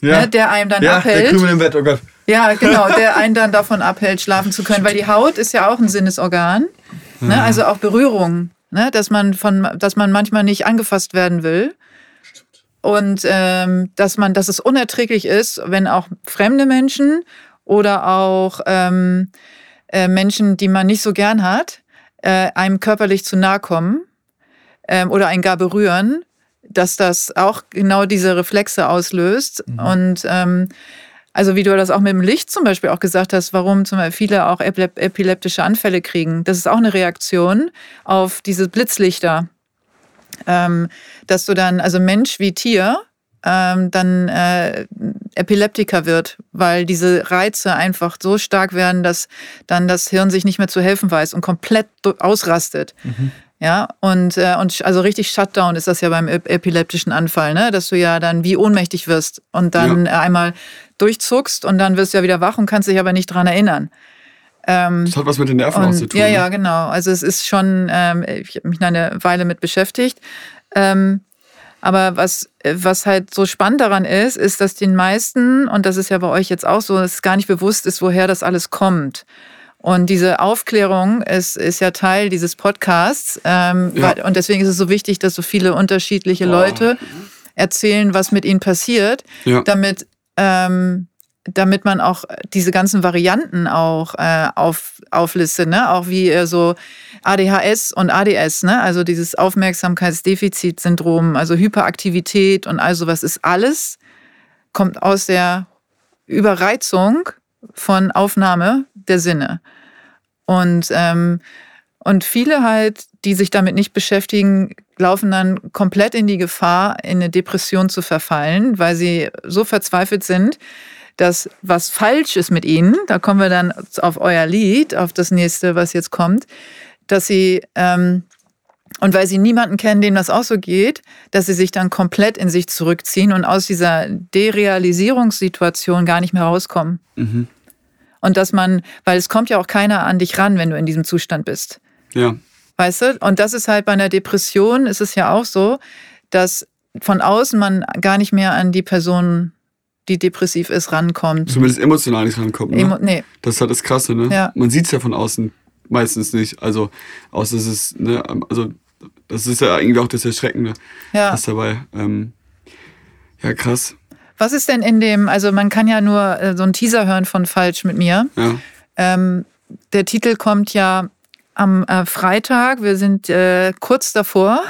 ja. ne, der einem dann ja, abhält. Der Krümel im Bett, oh Gott. Ja, genau, der einen dann davon abhält, schlafen zu können, weil die Haut ist ja auch ein Sinnesorgan. Ne? Also auch Berührung, ne? dass man von, dass man manchmal nicht angefasst werden will. Und ähm, dass man, dass es unerträglich ist, wenn auch fremde Menschen oder auch ähm, äh, Menschen, die man nicht so gern hat, äh, einem körperlich zu nahe kommen ähm, oder einen gar berühren, dass das auch genau diese Reflexe auslöst. Mhm. Und ähm, also wie du das auch mit dem Licht zum Beispiel auch gesagt hast, warum zum Beispiel viele auch epileptische Anfälle kriegen. Das ist auch eine Reaktion auf diese Blitzlichter. Ähm, dass du dann, also Mensch wie Tier, ähm, dann äh, Epileptiker wird, weil diese Reize einfach so stark werden, dass dann das Hirn sich nicht mehr zu helfen weiß und komplett ausrastet. Mhm. Ja, und, äh, und also richtig Shutdown ist das ja beim epileptischen Anfall, ne? dass du ja dann wie ohnmächtig wirst und dann ja. einmal durchzuckst und dann wirst du ja wieder wach und kannst dich aber nicht dran erinnern. Ähm, das hat was mit den Nerven und, auch zu tun. Ja, ne? ja, genau. Also es ist schon, ähm, ich habe mich eine Weile mit beschäftigt. Ähm, aber was, was halt so spannend daran ist, ist, dass den meisten, und das ist ja bei euch jetzt auch so, dass es gar nicht bewusst ist, woher das alles kommt. Und diese Aufklärung ist, ist ja Teil dieses Podcasts. Ähm, ja. weil, und deswegen ist es so wichtig, dass so viele unterschiedliche Boah. Leute erzählen, was mit ihnen passiert, ja. damit, ähm, damit man auch diese ganzen Varianten auch äh, auf, auflistet, ne? Auch wie äh, so ADHS und ADS, ne? also dieses Aufmerksamkeitsdefizitsyndrom, also Hyperaktivität und all sowas ist alles kommt aus der Überreizung von Aufnahme der Sinne. Und, ähm, und viele halt, die sich damit nicht beschäftigen, laufen dann komplett in die Gefahr, in eine Depression zu verfallen, weil sie so verzweifelt sind, dass was falsch ist mit ihnen, da kommen wir dann auf euer Lied, auf das nächste, was jetzt kommt, dass sie, ähm, und weil sie niemanden kennen, dem das auch so geht, dass sie sich dann komplett in sich zurückziehen und aus dieser Derealisierungssituation gar nicht mehr rauskommen. Mhm. Und dass man, weil es kommt ja auch keiner an dich ran, wenn du in diesem Zustand bist. Ja. Weißt du? Und das ist halt bei einer Depression, ist es ja auch so, dass von außen man gar nicht mehr an die Person, die depressiv ist, rankommt. Zumindest emotional nicht rankommt. Ne? Emo nee. Das ist halt das Krasse, ne? Ja. Man sieht es ja von außen meistens nicht. Also, außer es ist, ne, also, das ist ja irgendwie auch das Erschreckende, Ja. was dabei. Ähm, ja, krass. Was ist denn in dem, also man kann ja nur äh, so einen Teaser hören von Falsch mit mir. Ja. Ähm, der Titel kommt ja am äh, Freitag. Wir sind äh, kurz davor,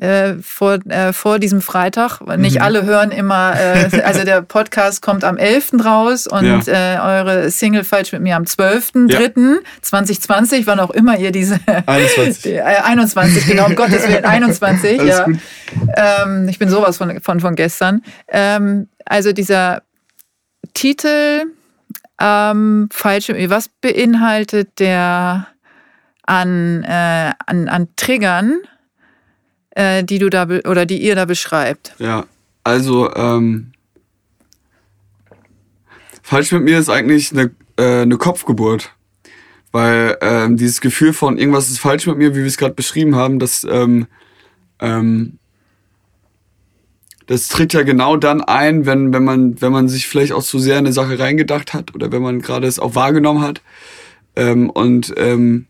äh, vor, äh, vor diesem Freitag. Nicht Mhm. alle hören immer, äh, also der Podcast kommt am 11. raus und äh, eure Single Falsch mit mir am 12.03.2020, wann auch immer ihr diese 21. Die, äh, 21, genau, um Gottes Willen, 21, Alles ja. Ähm, ich bin sowas von, von, von gestern. Ähm, also dieser Titel, ähm, falsch, was beinhaltet der an, äh, an, an Triggern, äh, die du da oder die ihr da beschreibt? Ja, also ähm, falsch mit mir ist eigentlich eine, äh, eine Kopfgeburt. Weil ähm, dieses Gefühl von irgendwas ist falsch mit mir, wie wir es gerade beschrieben haben, das, ähm, ähm, das tritt ja genau dann ein, wenn, wenn, man, wenn man sich vielleicht auch zu sehr in eine Sache reingedacht hat oder wenn man gerade es auch wahrgenommen hat. Ähm, und ähm, äh,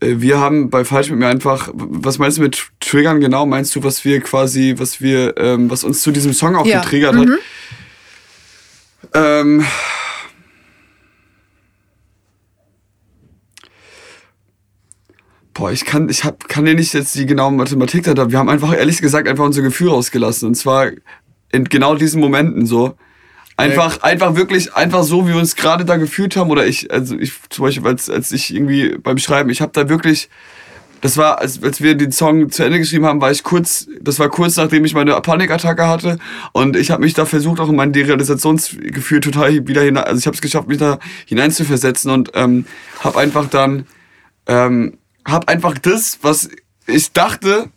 wir haben bei Falsch mit mir einfach, was meinst du mit Triggern genau? Meinst du, was wir quasi, was wir, ähm, was uns zu diesem Song auch Ja, getriggert mhm. hat? Ähm, boah, ich kann, ich hab, kann dir nicht jetzt die genaue Mathematik da. Wir haben einfach ehrlich gesagt einfach unser Gefühl rausgelassen. Und zwar in genau diesen Momenten so. Einfach, einfach wirklich, einfach so, wie wir uns gerade da gefühlt haben. Oder ich, also ich zum Beispiel, als, als ich irgendwie beim Schreiben, ich habe da wirklich, das war, als, als wir den Song zu Ende geschrieben haben, war ich kurz, das war kurz nachdem ich meine Panikattacke hatte. Und ich habe mich da versucht, auch in mein Derealisationsgefühl total wieder hinein, also ich habe es geschafft, mich da hineinzuversetzen und ähm, habe einfach dann, ähm, habe einfach das, was ich dachte,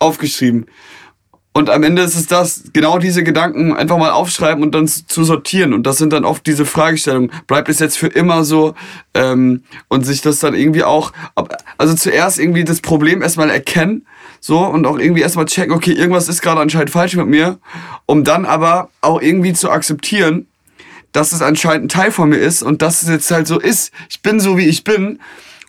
aufgeschrieben. Und am Ende ist es das, genau diese Gedanken einfach mal aufschreiben und dann zu sortieren. Und das sind dann oft diese Fragestellungen. Bleibt es jetzt für immer so? Ähm, und sich das dann irgendwie auch, also zuerst irgendwie das Problem erstmal erkennen, so, und auch irgendwie erstmal checken, okay, irgendwas ist gerade anscheinend falsch mit mir, um dann aber auch irgendwie zu akzeptieren, dass es anscheinend ein Teil von mir ist und dass es jetzt halt so ist. Ich bin so, wie ich bin.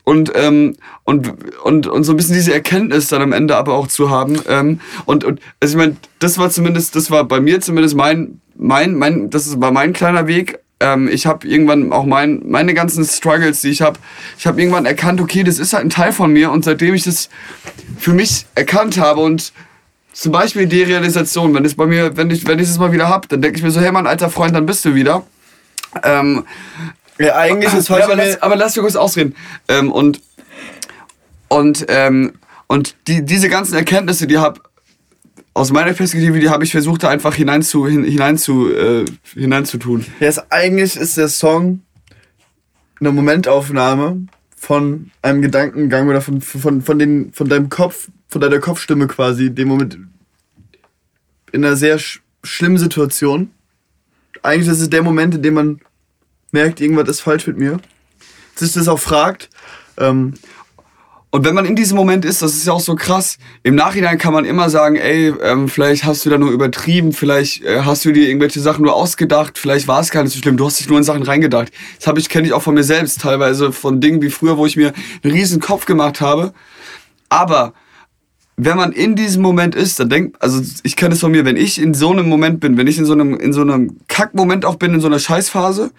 Und, ähm, und, und, und so ein bisschen diese Erkenntnis dann am Ende aber auch zu haben. Ähm, und, und also ich meine, das war zumindest, das war bei mir zumindest mein, mein, mein, das war mein kleiner Weg. Ähm, ich habe irgendwann auch mein, meine ganzen Struggles, die ich habe, ich habe irgendwann erkannt, okay, das ist halt ein Teil von mir. Und seitdem ich das für mich erkannt habe und zum Beispiel die Realisation, wenn es bei mir, wenn ich, wenn ich das mal wieder hab, dann denke ich mir so, hey mein alter Freund, dann bist du wieder. Ähm, Ja, eigentlich ist ja, falsch aber, lass, aber lass mich kurz ausreden. Ähm, und und, ähm, und die, diese ganzen Erkenntnisse, die hab aus meiner Perspektive, die habe ich versucht, da einfach hinein zu, hin, hinein zu, äh, hineinzutun. Ja, ist, eigentlich ist der Song eine Momentaufnahme von einem Gedankengang oder von, von, von, den, von deinem Kopf, von deiner Kopfstimme quasi, dem Moment in einer sehr sch schlimmen Situation. Eigentlich ist es der Moment, in dem man merkt, irgendwas ist falsch mit mir. Sich das auch fragt. Ähm, Und wenn man in diesem Moment ist, das ist ja auch so krass, im Nachhinein kann man immer sagen, ey, ähm, vielleicht hast du da nur übertrieben, vielleicht äh, hast du dir irgendwelche Sachen nur ausgedacht, vielleicht war es gar nicht so schlimm, du hast dich nur in Sachen reingedacht. Das habe ich, kenne ich auch von mir selbst, teilweise von Dingen wie früher, wo ich mir einen riesen Kopf gemacht habe. Aber wenn man in diesem Moment ist, dann denkt, also ich kenne es von mir, wenn ich in so einem Moment bin, wenn ich in so einem, in so einem Kackmoment auch bin, in so einer Scheißphase,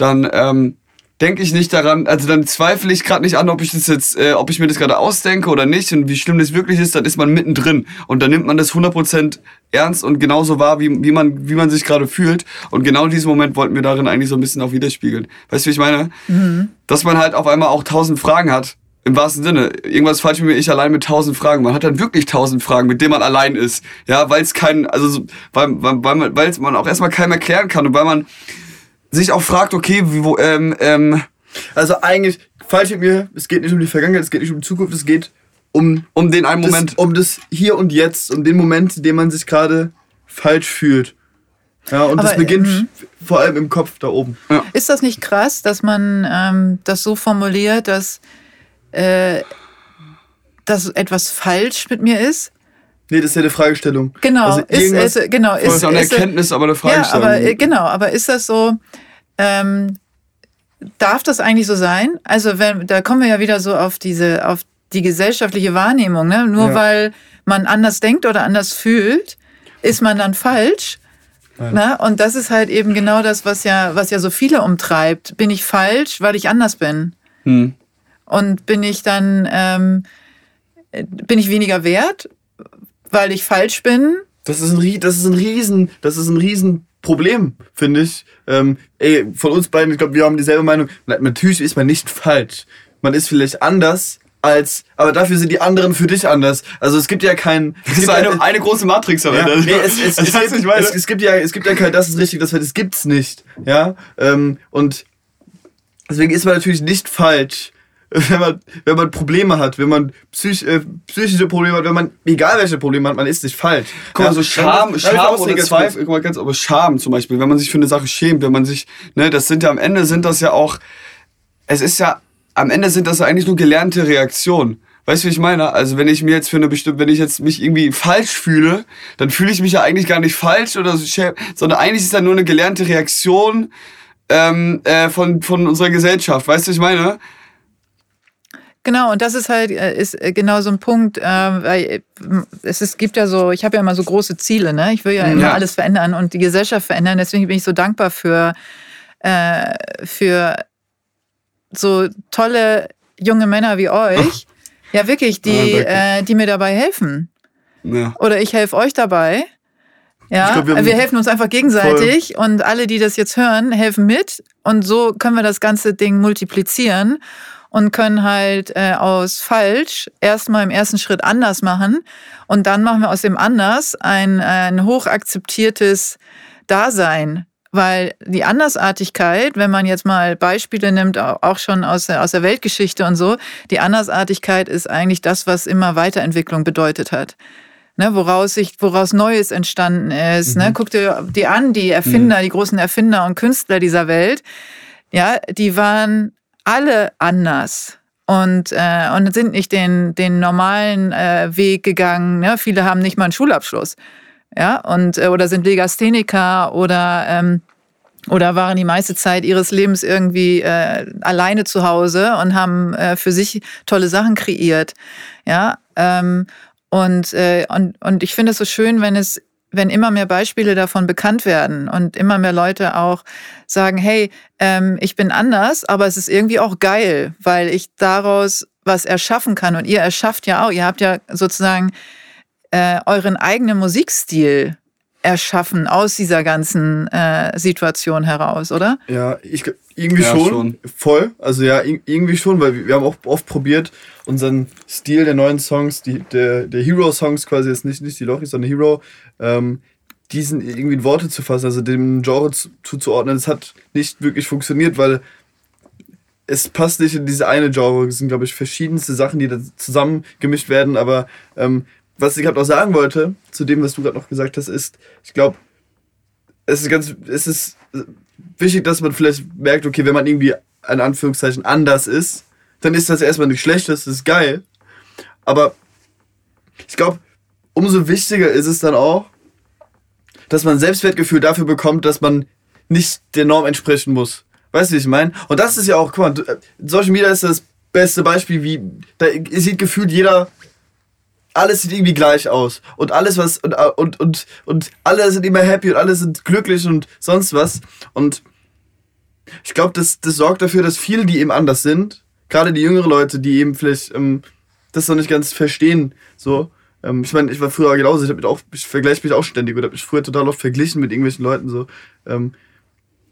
dann, ähm, denke ich nicht daran, also dann zweifle ich gerade nicht an, ob ich das jetzt, äh, ob ich mir das gerade ausdenke oder nicht und wie schlimm das wirklich ist, dann ist man mittendrin und dann nimmt man das 100% ernst und genauso wahr, wie, wie, man, wie man sich gerade fühlt und genau diesen Moment wollten wir darin eigentlich so ein bisschen auch widerspiegeln. Weißt du, wie ich meine? Mhm. Dass man halt auf einmal auch tausend Fragen hat, im wahrsten Sinne. Irgendwas falsch mit mir, ich allein mit tausend Fragen. Man hat dann wirklich tausend Fragen, mit denen man allein ist. Ja, weil es kein, also, weil, weil, weil man auch erstmal keinem erklären kann und weil man sich auch fragt, okay, wie, wo, ähm, ähm, also eigentlich, falsch mit mir, es geht nicht um die Vergangenheit, es geht nicht um die Zukunft, es geht um, um den einen Moment. Das, um das Hier und Jetzt, um den Moment, in dem man sich gerade falsch fühlt. Ja, und Aber, das beginnt mhm. vor allem im Kopf da oben. Ja. Ist das nicht krass, dass man ähm, das so formuliert, dass, äh, dass etwas falsch mit mir ist? Nee, das ist ja eine Fragestellung. Genau, also ist, ist, genau, ist, ist auch eine Erkenntnis, aber eine Fragestellung. Ja, aber äh, genau, aber ist das so? Ähm, darf das eigentlich so sein? Also wenn, da kommen wir ja wieder so auf diese, auf die gesellschaftliche Wahrnehmung. Ne? Nur ja. weil man anders denkt oder anders fühlt, ist man dann falsch. Ne? Und das ist halt eben genau das, was ja, was ja so viele umtreibt. Bin ich falsch, weil ich anders bin? Hm. Und bin ich dann, ähm, bin ich weniger wert, weil ich falsch bin. Das ist ein, das ist ein Riesen, das ist ein Riesenproblem, finde ich. Ähm, ey, von uns beiden, ich glaube, wir haben dieselbe Meinung. Natürlich ist man nicht falsch. Man ist vielleicht anders, als, aber dafür sind die anderen für dich anders. Also es gibt ja kein. Es gibt eine, eine, eine große Matrix am Ende. Ja, nee, es, es, es, es, gibt, es, gibt ja, es gibt ja kein, das ist richtig, das, das gibt's nicht. Ja, ähm, und deswegen ist man natürlich nicht falsch, wenn man, wenn man Probleme hat, wenn man psych, äh, psychische Probleme hat, wenn man, egal welche Probleme hat, man ist nicht falsch. Guck mal, so Scham, Scham, Scham oder Zweifel, guck mal ganz, aber Scham zum Beispiel, wenn man sich für eine Sache schämt, wenn man sich, ne, das sind ja am Ende sind das ja auch, es ist ja, am Ende sind das ja eigentlich nur gelernte Reaktionen. Weißt du, wie ich meine? Also wenn ich mir jetzt für eine bestimmte, wenn ich jetzt mich irgendwie falsch fühle, dann fühle ich mich ja eigentlich gar nicht falsch oder so, sondern eigentlich ist das nur eine gelernte Reaktion ähm, äh, von, von unserer Gesellschaft. Weißt du, wie ich meine? Genau, und das ist halt äh, ist äh, genau so ein Punkt, äh, weil äh, es ist, gibt ja so, ich habe ja immer so große Ziele, ne? Ich will ja immer ja. alles verändern und die Gesellschaft verändern. Deswegen bin ich so dankbar für, äh, für so tolle junge Männer wie euch. Ja, wirklich, die, ja, äh, die mir dabei helfen. Ja. Oder ich helfe euch dabei. Ja, glaub, wir, wir, helfen uns einfach gegenseitig voll. und alle, die das jetzt hören, helfen mit. Und so können wir das ganze Ding multiplizieren und können halt äh, aus falsch erstmal im ersten Schritt anders machen und dann machen wir aus dem anders ein, ein hoch akzeptiertes Dasein. Weil die Andersartigkeit, wenn man jetzt mal Beispiele nimmt, auch schon aus der, aus der Weltgeschichte und so, die Andersartigkeit ist eigentlich das, was immer Weiterentwicklung bedeutet hat. Ne, woraus sich, woraus Neues entstanden ist. Ne? Mhm. Ne? Guck dir die an, die Erfinder, mhm. die großen Erfinder und Künstler dieser Welt. Ja, die waren alle anders und, äh, und sind nicht den, den normalen äh, Weg gegangen. Ne? Viele haben nicht mal einen Schulabschluss. Ja, und, äh, oder sind Legastheniker oder, ähm, oder waren die meiste Zeit ihres Lebens irgendwie äh, alleine zu Hause und haben äh, für sich tolle Sachen kreiert. Ja, ähm, und, äh, und, und ich finde es so schön, wenn es wenn immer mehr Beispiele davon bekannt werden und immer mehr Leute auch sagen, hey, ähm, ich bin anders, aber es ist irgendwie auch geil, weil ich daraus was erschaffen kann. Und ihr erschafft ja auch, ihr habt ja sozusagen äh, euren eigenen Musikstil erschaffen aus dieser ganzen äh, Situation heraus, oder? Ja, ich irgendwie ja, schon, schon, voll. Also ja, irgendwie schon, weil wir haben auch oft probiert, unseren Stil der neuen Songs, die, der, der Hero-Songs quasi jetzt nicht, nicht die Lochis, sondern Hero, ähm, diesen irgendwie in Worte zu fassen, also dem Genre zuzuordnen. Das hat nicht wirklich funktioniert, weil es passt nicht in diese eine Genre. Es sind, glaube ich, verschiedenste Sachen, die da zusammengemischt werden. Aber ähm, was ich gerade noch sagen wollte, zu dem, was du gerade noch gesagt hast, ist, ich glaube, es ist ganz, es ist wichtig, dass man vielleicht merkt, okay, wenn man irgendwie in Anführungszeichen anders ist, dann ist das erstmal nicht schlecht, das ist geil. Aber ich glaube, umso wichtiger ist es dann auch, dass man Selbstwertgefühl dafür bekommt, dass man nicht der Norm entsprechen muss. Weißt du, wie ich meine? Und das ist ja auch, guck mal, äh, Social Media ist das beste Beispiel, wie, da sieht gefühlt jeder, alles sieht irgendwie gleich aus. Und alles, was, und, äh, und, und, und alle sind immer happy und alle sind glücklich und sonst was. Und Ich glaube, das, das sorgt dafür, dass viele, die eben anders sind, gerade die jüngeren Leute, die eben vielleicht ähm, das noch nicht ganz verstehen, so. Ähm, ich meine, ich war früher genauso, ich, hab mich auch, ich vergleiche mich auch ständig oder habe mich früher total oft verglichen mit irgendwelchen Leuten, so. Ähm,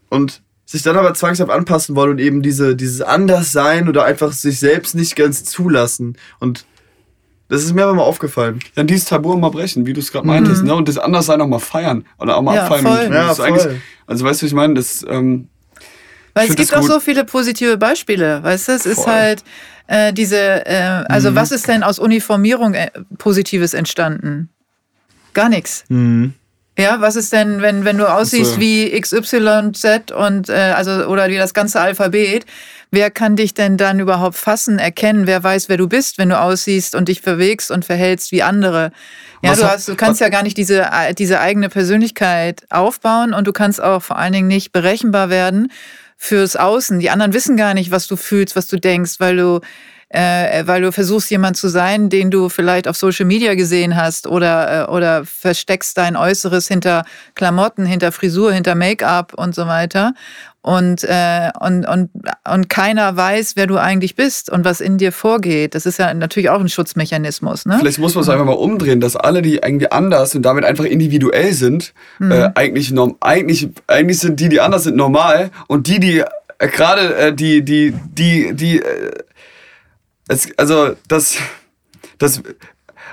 und sich dann aber zwangshaft anpassen wollen und eben diese, dieses Anderssein oder einfach sich selbst nicht ganz zulassen. Und das ist mir aber mal aufgefallen. Dann dieses Tabu mal brechen, wie du es gerade meintest, ne? Und das Anderssein auch mal feiern. Oder auch mal Ja, abfeiern. voll. Ja, ist voll. also weißt du, was ich meine? Das, ähm, Weil Ich es gibt auch so viele positive Beispiele, weißt du? Es ist Voll. halt äh, diese, äh, Mhm. also was ist denn aus Uniformierung äh, Positives entstanden? Gar nichts. Mhm. Ja, was ist denn, wenn, wenn du aussiehst So. wie XYZ und äh, also oder wie das ganze Alphabet? Wer kann dich denn dann überhaupt fassen, erkennen? Wer weiß, wer du bist, wenn du aussiehst und dich bewegst und verhältst wie andere? Ja, Was du, hast, du kannst ja gar nicht diese, äh, diese eigene Persönlichkeit aufbauen und du kannst auch vor allen Dingen nicht berechenbar werden fürs Außen. Die anderen wissen gar nicht, was du fühlst, was du denkst, weil du äh, weil du versuchst, jemand zu sein, den du vielleicht auf Social Media gesehen hast oder, äh, oder versteckst dein Äußeres hinter Klamotten, hinter Frisur, hinter Make-up und so weiter. Und, äh, und, und, und keiner weiß, wer du eigentlich bist und was in dir vorgeht. Das ist ja natürlich auch ein Schutzmechanismus. Ne? Vielleicht muss man es einfach mal umdrehen, dass alle, die irgendwie anders und damit einfach individuell sind, Mhm. äh, eigentlich, norm eigentlich, eigentlich sind die, die anders sind, normal und die, die äh, gerade äh, die, die, die, die, äh, es, also das, das,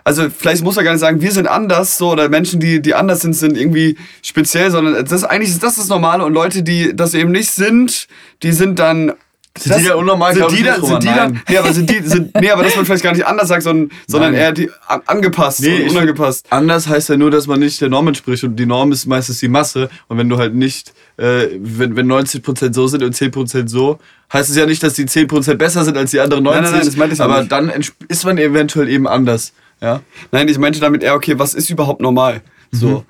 also vielleicht muss man gar nicht sagen, wir sind anders, so oder Menschen, die, die anders sind, sind irgendwie speziell, sondern das eigentlich ist das das Normale und Leute, die das eben nicht sind, die sind dann Sind die dann unnormal? Sind die, drüber, sind die nein. nee, aber sind die, sind, nee, aber dass man vielleicht gar nicht anders sagt, sondern, sondern eher die, an, angepasst Nee, und unangepasst. Anders heißt ja nur, dass man nicht der Norm entspricht und die Norm ist meistens die Masse. Und wenn du halt nicht, äh, wenn, wenn 90% so sind und 10% so, heißt es ja nicht, dass die 10% besser sind als die anderen 90. Nein, nein, nein, das meinte ich aber nicht. dann ist man eventuell eben anders. Ja. Nein, ich meinte damit eher, okay, was ist überhaupt normal? So. Mhm.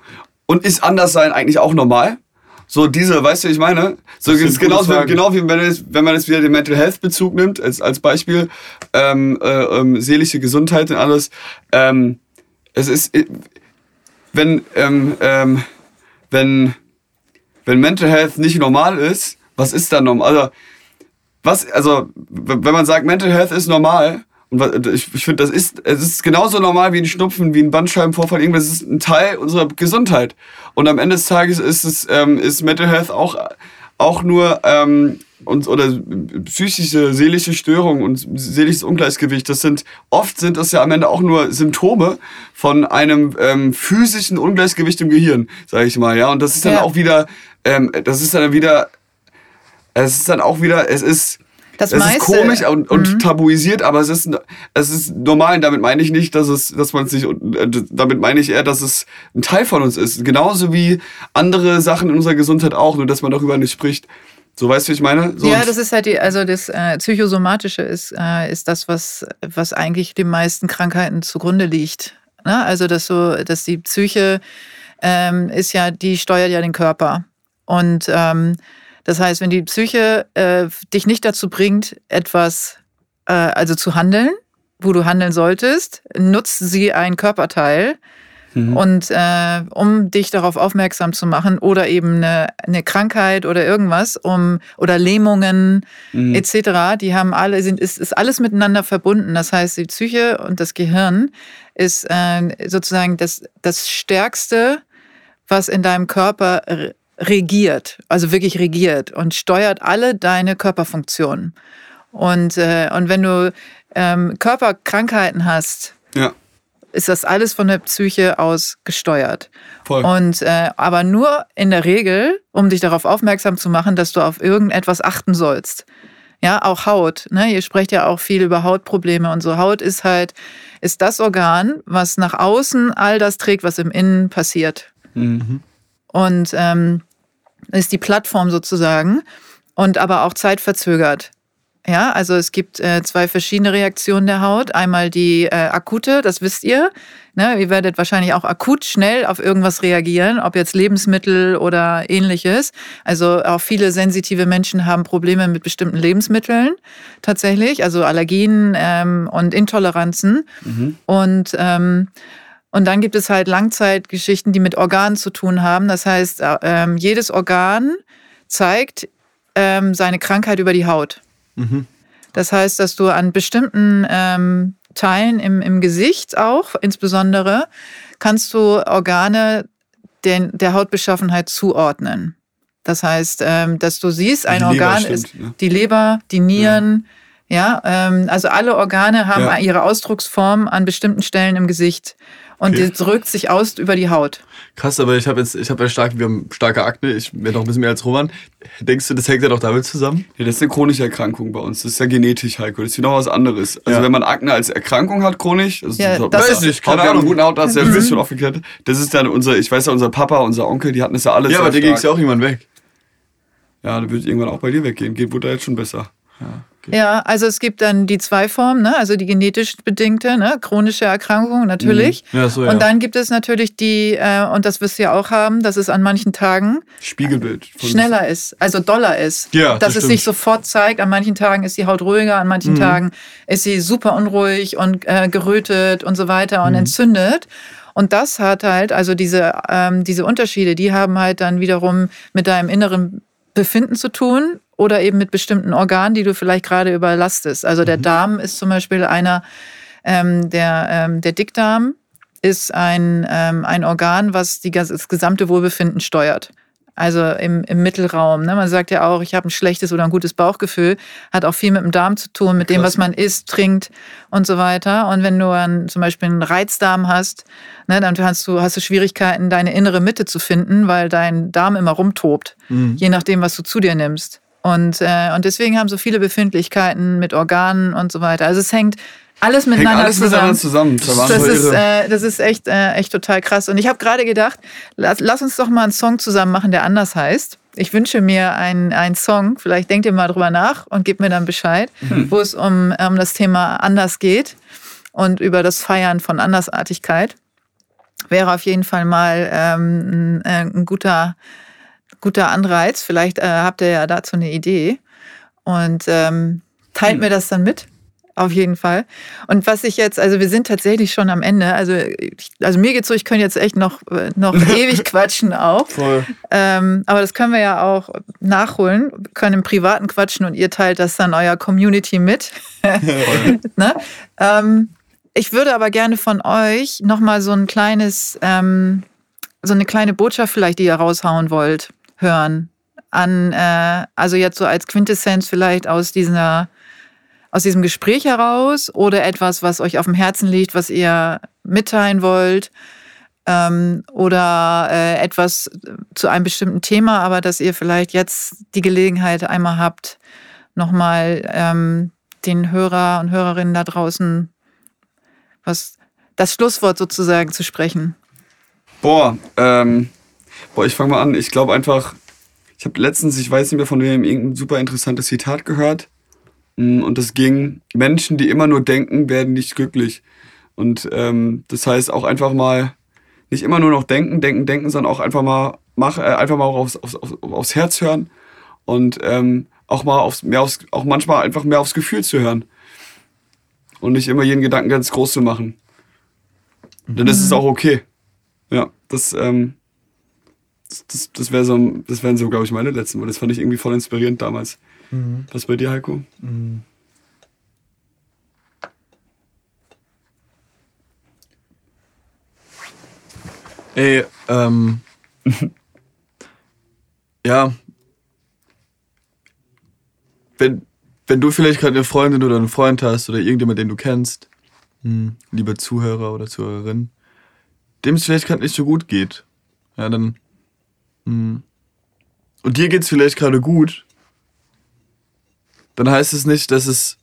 Und ist anders sein eigentlich auch normal? So diese, weißt du, ich meine, so Das ist genauso, Fragen. genau wie wenn, man jetzt, wenn man jetzt wieder den Mental Health Bezug nimmt, als, als Beispiel, ähm, äh, ähm, seelische Gesundheit und alles. Ähm, es ist, äh, wenn, ähm, ähm, wenn, wenn Mental Health nicht normal ist, was ist dann normal? Also, was, also, wenn man sagt, Mental Health ist normal, und ich, ich finde, das ist, es ist genauso normal wie ein Schnupfen, wie ein Bandscheibenvorfall, irgendwas, es ist ein Teil unserer Gesundheit. Und am Ende des Tages ist es, ähm, ist Mental Health auch, auch nur, ähm, und, oder psychische, seelische Störungen und seelisches Ungleichgewicht, das sind, oft sind das ja am Ende auch nur Symptome von einem ähm, physischen Ungleichgewicht im Gehirn, sage ich mal, ja. Und das ist dann Ja. auch wieder, ähm, das ist dann wieder, es ist dann auch wieder, es ist, Das es ist meiste- komisch und, und tabuisiert, aber es ist, es ist normal. Und damit meine ich nicht, dass es, dass man es nicht, äh, damit meine ich eher, dass es ein Teil von uns ist. Genauso wie andere Sachen in unserer Gesundheit auch, nur dass man darüber nicht spricht. So weißt du, wie ich meine? So ja, das ist halt die, also das äh, Psychosomatische ist, äh, ist das, was, was eigentlich den meisten Krankheiten zugrunde liegt. Ne? Also, dass so, dass die Psyche ähm, ist ja, die steuert ja den Körper. Und ähm, das heißt, wenn die Psyche äh, dich nicht dazu bringt, etwas, äh, also zu handeln, wo du handeln solltest, nutzt sie ein Körperteil, und äh, um dich darauf aufmerksam zu machen oder eben eine, eine Krankheit oder irgendwas, um oder Lähmungen etc., die haben alle, sind, ist, ist alles miteinander verbunden. Das heißt, die Psyche und das Gehirn ist äh, sozusagen das, das Stärkste, was in deinem Körper regiert, also wirklich regiert und steuert alle deine Körperfunktionen. Und, äh, und wenn du ähm, Körperkrankheiten hast, ja, ist das alles von der Psyche aus gesteuert. voll. Und äh, aber nur in der Regel, um dich darauf aufmerksam zu machen, dass du auf irgendetwas achten sollst. Ja, auch Haut. Ne? Ihr sprecht ja auch viel über Hautprobleme und so. Haut ist halt, ist das Organ, was nach außen all das trägt, was im Innen passiert. Und ähm, ist die Plattform sozusagen und aber auch zeitverzögert. Ja, also es gibt äh, zwei verschiedene Reaktionen der Haut. Einmal die äh, akute, das wisst ihr. Ne? Ihr werdet wahrscheinlich auch akut schnell auf irgendwas reagieren, ob jetzt Lebensmittel oder ähnliches. Also auch viele sensitive Menschen haben Probleme mit bestimmten Lebensmitteln tatsächlich, also Allergien ähm, und Intoleranzen. Und ähm, und dann gibt es halt Langzeitgeschichten, die mit Organen zu tun haben. Das heißt, äh, ähm, jedes Organ zeigt ähm, seine Krankheit über die Haut. Mhm. Das heißt, dass du an bestimmten ähm, Teilen im, im Gesicht auch, insbesondere, kannst du Organe den, der Hautbeschaffenheit zuordnen. Das heißt, ähm, dass du siehst, ein Die Leber Organ stimmt, ist ne? die Leber, die Nieren, ja, ähm, also alle Organe haben Ja. ihre Ausdrucksform an bestimmten Stellen im Gesicht. Und Okay. die drückt sich aus über die Haut. Krass, aber ich habe jetzt, ich habe ja stark, wir haben starke Akne, ich werde noch ein bisschen mehr als Roman. Denkst du, das hängt ja doch damit zusammen? Ja, das ist eine chronische Erkrankung bei uns. Das ist ja genetisch, Heiko. Das ist wieder was anderes. Also Ja. wenn man Akne als Erkrankung hat, chronisch, also Ja, so- das Weiß nicht, keine Haut, Ahnung. einen guten Hautarzt, der hat das schon aufgeklärt. Das ist dann unser, ich weiß ja, unser Papa, unser Onkel, die hatten das ja alles. Ja, aber dir ging es ja auch irgendwann weg. Ja, da wird irgendwann auch bei dir weggehen. Geht wohl da jetzt schon besser. Ja, also es gibt dann die zwei Formen, ne? also die genetisch bedingte, ne? chronische Erkrankung natürlich. Mhm. Ja, so, ja. Und dann gibt es natürlich die, äh, und das wirst du ja auch haben, dass es an manchen Tagen Spiegelbild. schneller ist, also doller ist. Ja, dass das es sich stimmt. sofort zeigt. An manchen Tagen ist die Haut ruhiger, an manchen Tagen ist sie super unruhig und äh, gerötet und so weiter und entzündet. Und das hat halt, also diese, ähm, diese Unterschiede, die haben halt dann wiederum mit deinem inneren Befinden zu tun oder eben mit bestimmten Organen, die du vielleicht gerade überlastest. Also der Darm ist zum Beispiel einer, ähm, der, ähm, der Dickdarm ist ein, ähm, ein Organ, was die, das gesamte Wohlbefinden steuert. Also im, im Mittelraum. Ne? Man sagt ja auch, ich habe ein schlechtes oder ein gutes Bauchgefühl. Hat auch viel mit dem Darm zu tun, mit dem, was man isst, trinkt und so weiter. Und wenn du einen, zum Beispiel einen Reizdarm hast, ne, dann hast du, hast du Schwierigkeiten, deine innere Mitte zu finden, weil dein Darm immer rumtobt, je nachdem, was du zu dir nimmst. Und, äh, und deswegen haben so viele Befindlichkeiten mit Organen und so weiter. Also es hängt alles miteinander alles zusammen. zusammen. Das wir ist, äh, das ist echt, äh, echt total krass. Und ich habe gerade gedacht, lass, lass uns doch mal einen Song zusammen machen, der anders heißt. Ich wünsche mir einen, einen Song, vielleicht denkt ihr mal drüber nach und gebt mir dann Bescheid, wo es um, um das Thema anders geht und über das Feiern von Andersartigkeit. Wäre auf jeden Fall mal ähm, ein, äh, ein guter, guter Anreiz. Vielleicht äh, habt ihr ja dazu eine Idee. Und ähm, teilt mir das dann mit. Auf jeden Fall. Und was ich jetzt, also wir sind tatsächlich schon am Ende. Also, ich, also mir geht's so, ich könnte jetzt echt noch, äh, noch ewig quatschen auch. Voll. Ähm, aber das können wir ja auch nachholen. Wir können im Privaten quatschen und ihr teilt das dann eurer Community mit. ne? ähm, ich würde aber gerne von euch nochmal so ein kleines, ähm, so eine kleine Botschaft vielleicht, die ihr raushauen wollt, hören. An, äh, also jetzt so als Quintessenz vielleicht aus dieser, aus diesem Gespräch heraus oder etwas, was euch auf dem Herzen liegt, was ihr mitteilen wollt ähm, oder äh, etwas zu einem bestimmten Thema, aber dass ihr vielleicht jetzt die Gelegenheit einmal habt, nochmal ähm, den Hörer und Hörerinnen da draußen was das Schlusswort sozusagen zu sprechen. Boah, ähm, boah, ich fange mal an. Ich glaube einfach, ich habe letztens, ich weiß nicht mehr von wem, irgendein super interessantes Zitat gehört. Mm, Und das ging, Menschen, die immer nur denken, werden nicht glücklich. Und ähm, das heißt auch einfach mal, nicht immer nur noch denken, denken, denken, sondern auch einfach mal, mach, äh, einfach mal auch aufs, aufs, aufs, Herz hören und ähm, auch mal aufs, mehr aufs, auch manchmal einfach mehr aufs Gefühl zu hören. Und nicht immer jeden Gedanken ganz groß zu machen. Denn das ist auch okay. Ja, das, ähm, das, das, das, wär so, das wären so, glaube ich, meine letzten Worte. Das fand ich irgendwie voll inspirierend damals. Was bei dir, Heiko? Ey, ähm. ja. Wenn, wenn du vielleicht gerade eine Freundin oder einen Freund hast oder irgendjemand, den du kennst, hm, lieber Zuhörer oder Zuhörerin, dem es vielleicht gerade nicht so gut geht, ja, dann. Und dir geht's vielleicht gerade gut, dann heißt es nicht, dass es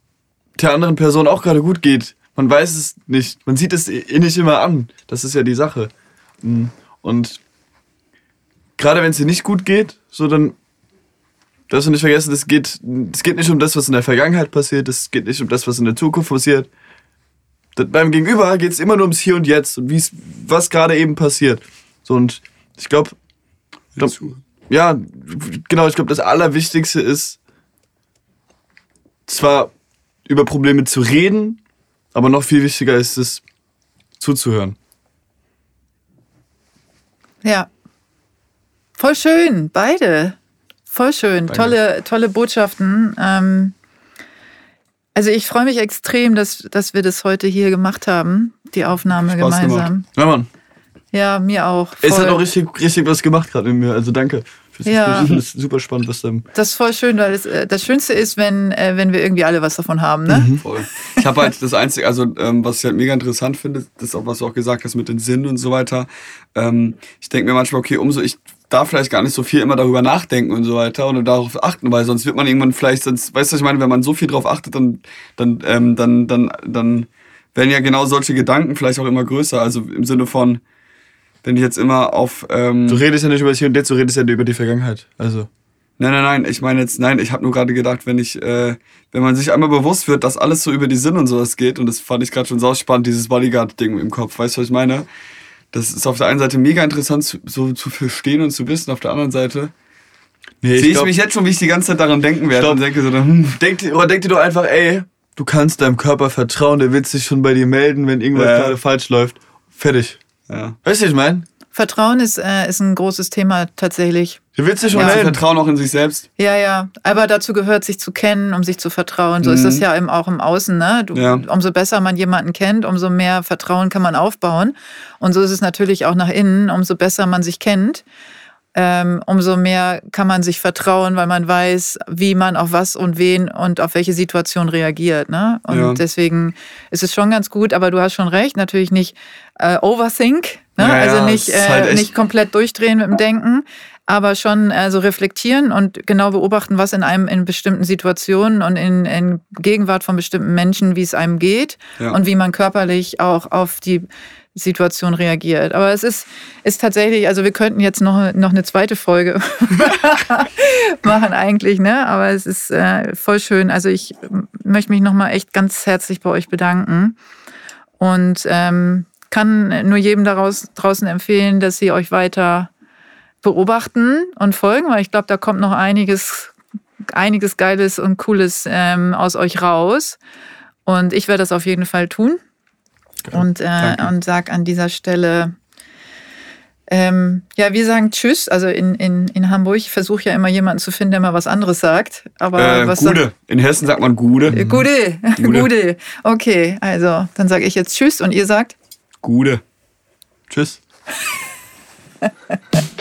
der anderen Person auch gerade gut geht. Man weiß es nicht. Man sieht es eh nicht immer an. Das ist ja die Sache. Mm. Und gerade wenn es dir nicht gut geht, so dann darfst du nicht vergessen, es geht, es geht nicht um das, was in der Vergangenheit passiert, es geht nicht um das, was in der Zukunft passiert. Da- Beim Gegenüber geht es immer nur ums Hier und Jetzt und was gerade eben passiert. So und ich glaube, glaub, ja, genau, ich glaube, das Allerwichtigste ist, zwar über Probleme zu reden, aber noch viel wichtiger ist es, zuzuhören. Ja. Voll schön, beide. voll schön. Danke. Tolle, tolle Botschaften. Ähm, also ich freue mich extrem, dass, dass wir das heute hier gemacht haben, die Aufnahme Spaß gemeinsam. Ja, Mann. Ja, mir auch. Es voll. hat auch richtig, richtig was gemacht gerade mit mir. Also danke. Ja. Das ist super spannend, was da. Das ist voll schön, weil das, äh, das Schönste ist, wenn, äh, wenn wir irgendwie alle was davon haben, ne? Mhm. Voll. Ich habe halt das Einzige, also ähm, was ich halt mega interessant finde, das ist auch, was du auch gesagt hast mit den Sinnen und so weiter. Ähm, ich denke mir manchmal, okay, umso ich darf vielleicht gar nicht so viel immer darüber nachdenken und so weiter und darauf achten, weil sonst wird man irgendwann vielleicht, sonst, weißt du, was ich meine, wenn man so viel drauf achtet, dann, dann, ähm, dann, dann, dann werden ja genau solche Gedanken vielleicht auch immer größer. Also im Sinne von, wenn ich jetzt immer auf ähm, Du redest ja nicht über das Hier und Jetzt, du redest ja über die Vergangenheit. Also. Nein, nein, nein, ich meine jetzt, nein, ich habe nur gerade gedacht, wenn ich, äh, wenn man sich einmal bewusst wird, dass alles so über die Sinn und sowas geht, und das fand ich gerade schon sau spannend, dieses Bodyguard-Ding im Kopf, weißt du, was ich meine? Das ist auf der einen Seite mega interessant, zu, so zu verstehen und zu wissen, auf der anderen Seite Nee, sehe ich mich jetzt schon, wie ich die ganze Zeit daran denken werde Stopp. und denke so, hm, Denk, oder denk dir doch einfach, ey, du kannst deinem Körper vertrauen, der wird sich schon bei dir melden, wenn irgendwas Ja. gerade falsch läuft. Fertig. Ja. Weißt du, was ich meine? Vertrauen ist, äh, ist ein großes Thema tatsächlich. Der wird sich schon Ja. Melden. vertrauen auch in sich selbst. Ja, ja. Aber dazu gehört, sich zu kennen, um sich zu vertrauen. So ist das ja eben auch im Außen. Ne? Du, Ja. Umso besser man jemanden kennt, umso mehr Vertrauen kann man aufbauen. Und so ist es natürlich auch nach innen. Umso besser man sich kennt, ähm, umso mehr kann man sich vertrauen, weil man weiß, wie man auf was und wen und auf welche Situation reagiert. Ne? Und Ja. deswegen ist es schon ganz gut, aber du hast schon recht, natürlich nicht äh, overthink, ne? Ja, also nicht, äh, halt nicht komplett durchdrehen mit dem Denken, aber schon also reflektieren und genau beobachten, was in einem in bestimmten Situationen und in, in Gegenwart von bestimmten Menschen, wie es einem geht Ja. und wie man körperlich auch auf die Situation reagiert. Aber es ist, ist tatsächlich, also wir könnten jetzt noch, noch eine zweite Folge machen eigentlich, ne? Aber es ist äh, voll schön. Also ich möchte mich nochmal echt ganz herzlich bei euch bedanken und ähm, kann nur jedem daraus, draußen empfehlen, dass sie euch weiter beobachten und folgen, weil ich glaube, da kommt noch einiges, einiges Geiles und Cooles ähm, aus euch raus. Und ich werde das auf jeden Fall tun. Und, äh, Danke. und sag an dieser Stelle, ähm, ja, wir sagen Tschüss. Also in, in, in Hamburg ich versuche ja immer jemanden zu finden, der mal was anderes sagt. Aber Äh, was Gude. In Hessen sagt man Gude. Sagt, Gude. Gude. Gude. Okay, also dann sage ich jetzt Tschüss und ihr sagt. Gude. Tschüss.